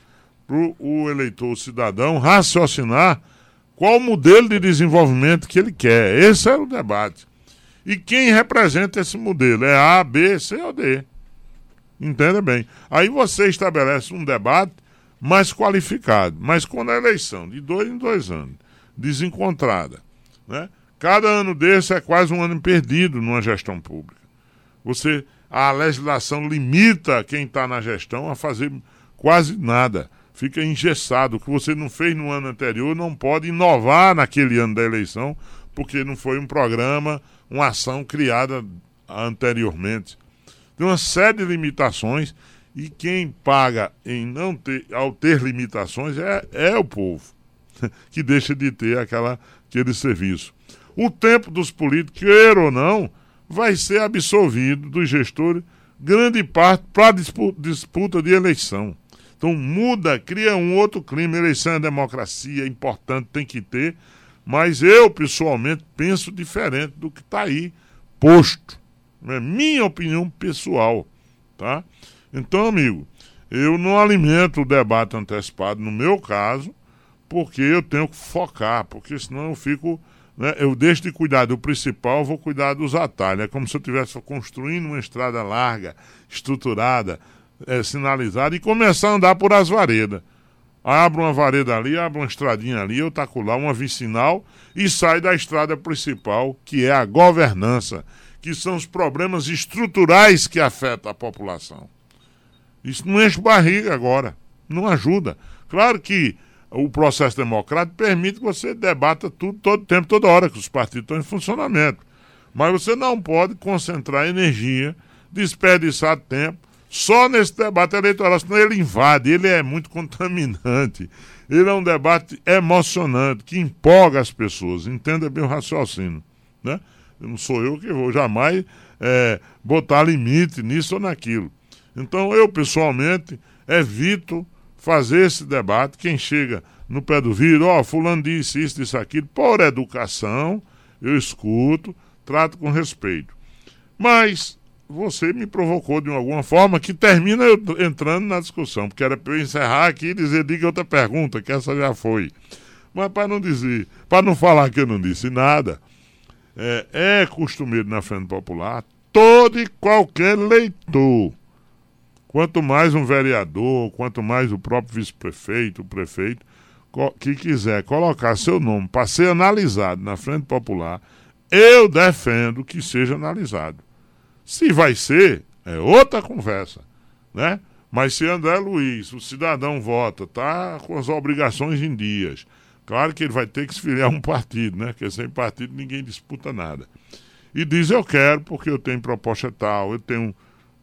Para o eleitor, cidadão, raciocinar qual o modelo de desenvolvimento que ele quer? Esse era o debate. E quem representa esse modelo? É A, B, C ou D. Entenda bem. Aí você estabelece um debate mais qualificado. Mas quando a eleição, de dois em dois anos, desencontrada, né? cada ano desse é quase um ano perdido numa gestão pública. Você, a legislação limita quem está na gestão a fazer quase nada fica engessado. O que você não fez no ano anterior não pode inovar naquele ano da eleição, porque não foi um programa, uma ação criada anteriormente. Tem uma série de limitações e quem paga em não ter, ao ter limitações é, é o povo, que deixa de ter aquela, aquele serviço. O tempo dos políticos, queira ou não, vai ser absolvido dos gestores, grande parte para disputa de eleição. Então muda, cria um outro clima. Eleição é democracia, é importante, tem que ter. Mas eu, pessoalmente, penso diferente do que está aí posto. É minha opinião pessoal. Tá? Então, amigo, eu não alimento o debate antecipado, no meu caso, porque eu tenho que focar, porque senão eu fico. Né, eu deixo de cuidar do principal, vou cuidar dos atalhos. É como se eu estivesse construindo uma estrada larga, estruturada, é, sinalizada e começar a andar por as varedas. Abre uma vareda ali, abre uma estradinha ali, eu taco lá uma vicinal e sai da estrada principal, que é a governança, que são os problemas estruturais que afetam a população. Isso não enche barriga agora, não ajuda. Claro que o processo democrático permite que você debata tudo todo tempo, toda hora, que os partidos estão em funcionamento. Mas você não pode concentrar energia, desperdiçar tempo só nesse debate eleitoral, senão ele invade, ele é muito contaminante. Ele é um debate emocionante, que empolga as pessoas. Entenda bem o raciocínio. Né? Não sou eu que vou jamais é, botar limite nisso ou naquilo. Então, eu, pessoalmente, evito fazer esse debate. Quem chega no pé do vidro, ó, oh, fulano disse isso, disse aquilo, por educação, eu escuto, trato com respeito. Mas você me provocou de alguma forma que termina eu entrando na discussão, porque era para eu encerrar aqui e dizer, diga outra pergunta, que essa já foi. Mas para não dizer, para não falar que eu não disse nada, é, é costumeiro na Frente Popular todo e qualquer leitor, quanto mais um vereador, quanto mais o próprio vice-prefeito, o prefeito, que quiser colocar seu nome para ser analisado na Frente Popular, eu defendo que seja analisado Se vai ser, é outra conversa, né? Mas se André Luiz, o cidadão vota, tá com as obrigações em dias, claro que ele vai ter que se filiar a um partido, né? Porque sem partido ninguém disputa nada. E diz eu quero porque eu tenho proposta tal, eu tenho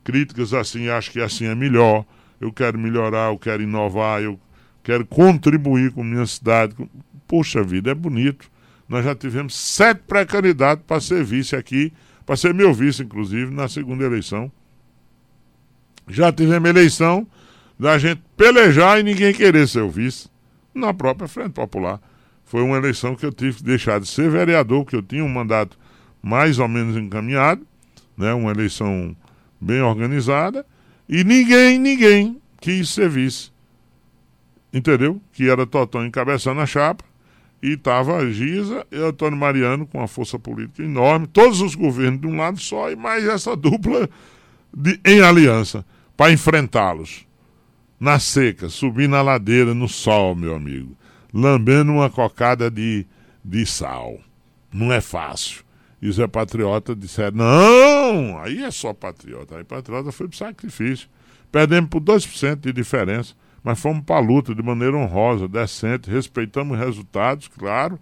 críticas assim, acho que assim é melhor, eu quero melhorar, eu quero inovar, eu quero contribuir com minha cidade. Puxa vida, é bonito. Nós já tivemos sete pré-candidatos para ser vice aqui, para ser meu vice, inclusive, na segunda eleição. Já tivemos eleição da gente pelejar e ninguém querer ser o vice na própria Frente Popular. Foi uma eleição que eu tive que deixar de ser vereador, porque eu tinha um mandato mais ou menos encaminhado, né, uma eleição bem organizada, e ninguém, ninguém quis ser vice. Entendeu? Que era Totão encabeçando a chapa, e estava a Giza e Antônio Mariano com uma força política enorme, todos os governos de um lado só, e mais essa dupla de, em aliança para enfrentá-los. Na seca, subir na ladeira, no sol, meu amigo, lambendo uma cocada de, de sal. Não é fácil. E os é patriota disseram: não, aí é só patriota. Aí patriota foi para sacrifício. Perdemos por 2% de diferença, mas fomos para a luta de maneira honrosa, decente, respeitamos os resultados, claro,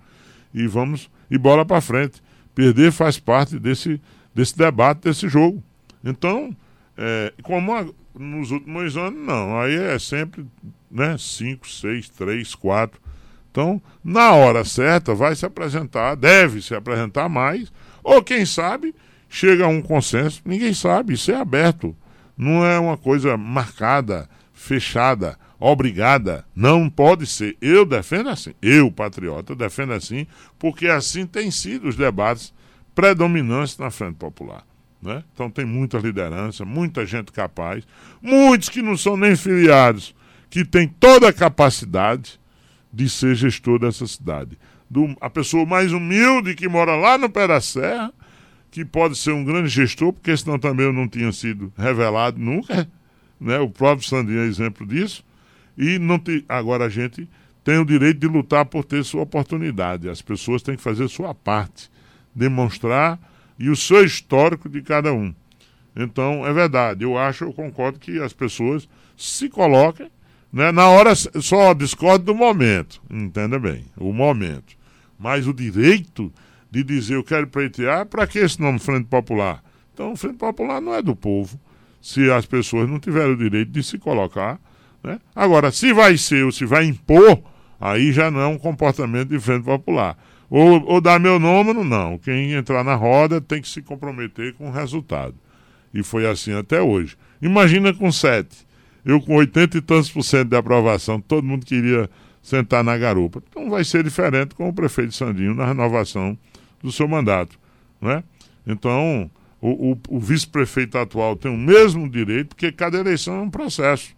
e vamos e bola para frente. Perder faz parte desse, desse debate, desse jogo. Então, é, como a, nos últimos anos, não. Aí é sempre 5, 6, 3, 4. Então, na hora certa, vai se apresentar, deve se apresentar mais ou quem sabe, chega a um consenso, ninguém sabe, isso é aberto. Não é uma coisa marcada, fechada, obrigada. Não pode ser. Eu defendo assim. Eu, patriota, defendo assim, porque assim têm sido os debates predominantes na Frente Popular. Né? Então tem muita liderança, muita gente capaz, muitos que não são nem filiados, que têm toda a capacidade de ser gestor dessa cidade do, a pessoa mais humilde que mora lá no pé da serra, que pode ser um grande gestor, porque senão também eu não tinha sido revelado nunca. Né? O próprio Sandrinho é exemplo disso. E não te, agora a gente tem o direito de lutar por ter sua oportunidade. As pessoas têm que fazer sua parte, demonstrar e o seu histórico de cada um. Então, é verdade, eu acho, eu concordo que as pessoas se coloquem, né? na hora, só discordo do momento, entenda bem, o momento. Mas o direito de dizer eu quero pleitear, para que esse nome Frente Popular? Então, Frente Popular não é do povo, se as pessoas não tiverem o direito de se colocar. Né? Agora, se vai ser ou se vai impor, aí já não é um comportamento de Frente Popular. Ou, ou dar meu nome, não. Quem entrar na roda tem que se comprometer com o resultado. E foi assim até hoje. Imagina com sete. Eu com 80 e tantos por cento de aprovação, todo mundo queria sentar na garupa. Então vai ser diferente com o prefeito Sandinho na renovação do seu mandato. Né? Então, o, o, o vice-prefeito atual tem o mesmo direito, porque cada eleição é um processo.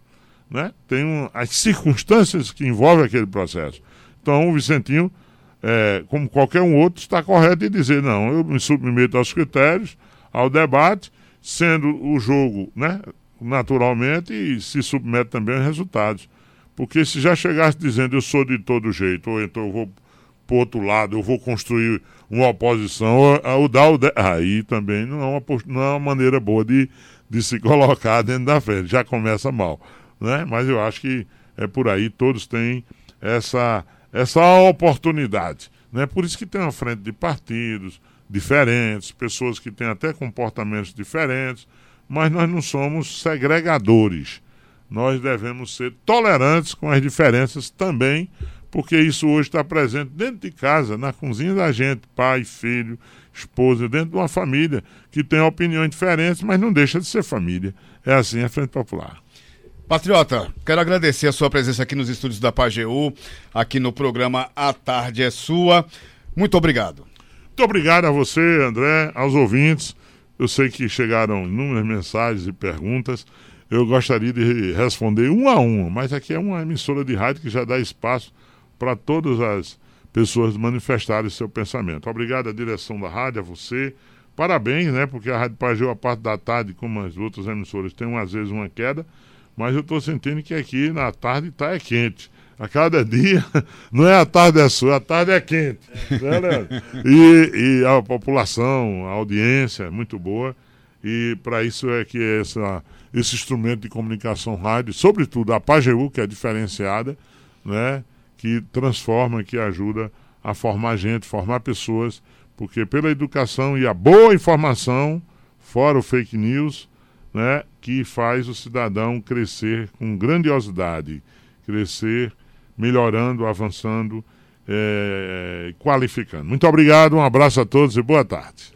Né? Tem um, as circunstâncias que envolvem aquele processo. Então, o Vicentinho, é, como qualquer um outro, está correto em dizer: não, eu me submeto aos critérios, ao debate, sendo o jogo né, naturalmente, e se submete também aos resultados. Porque se já chegasse dizendo eu sou de todo jeito, ou então eu vou para outro lado, eu vou construir uma oposição, ou, dar o de... aí também não é, uma, não é uma maneira boa de, de se colocar dentro da frente, já começa mal. Né? Mas eu acho que é por aí, todos têm essa, essa oportunidade. Né? Por isso que tem uma frente de partidos diferentes, pessoas que têm até comportamentos diferentes, mas nós não somos segregadores nós devemos ser tolerantes com as diferenças também, porque isso hoje está presente dentro de casa, na cozinha da gente, pai, filho, esposa, dentro de uma família que tem opiniões diferentes, mas não deixa de ser família. É assim a Frente Popular. Patriota, quero agradecer a sua presença aqui nos estúdios da Pajeú, aqui no programa A Tarde é Sua. Muito obrigado. Muito obrigado a você, André, aos ouvintes. Eu sei que chegaram inúmeras mensagens e perguntas eu gostaria de responder um a um, mas aqui é uma emissora de rádio que já dá espaço para todas as pessoas manifestarem seu pensamento. Obrigado à direção da rádio, a você. Parabéns, né? Porque a Rádio Pajeu, a parte da tarde, como as outras emissoras, tem às vezes uma queda, mas eu estou sentindo que aqui na tarde está é quente. A cada dia, não é a tarde é sua, a tarde é quente. Né, e, e a população, a audiência é muito boa. E para isso é que essa, esse instrumento de comunicação rádio, sobretudo a PAGEU, que é diferenciada, né, que transforma, que ajuda a formar gente, formar pessoas, porque pela educação e a boa informação, fora o fake news, né, que faz o cidadão crescer com grandiosidade, crescer melhorando, avançando, é, qualificando. Muito obrigado, um abraço a todos e boa tarde.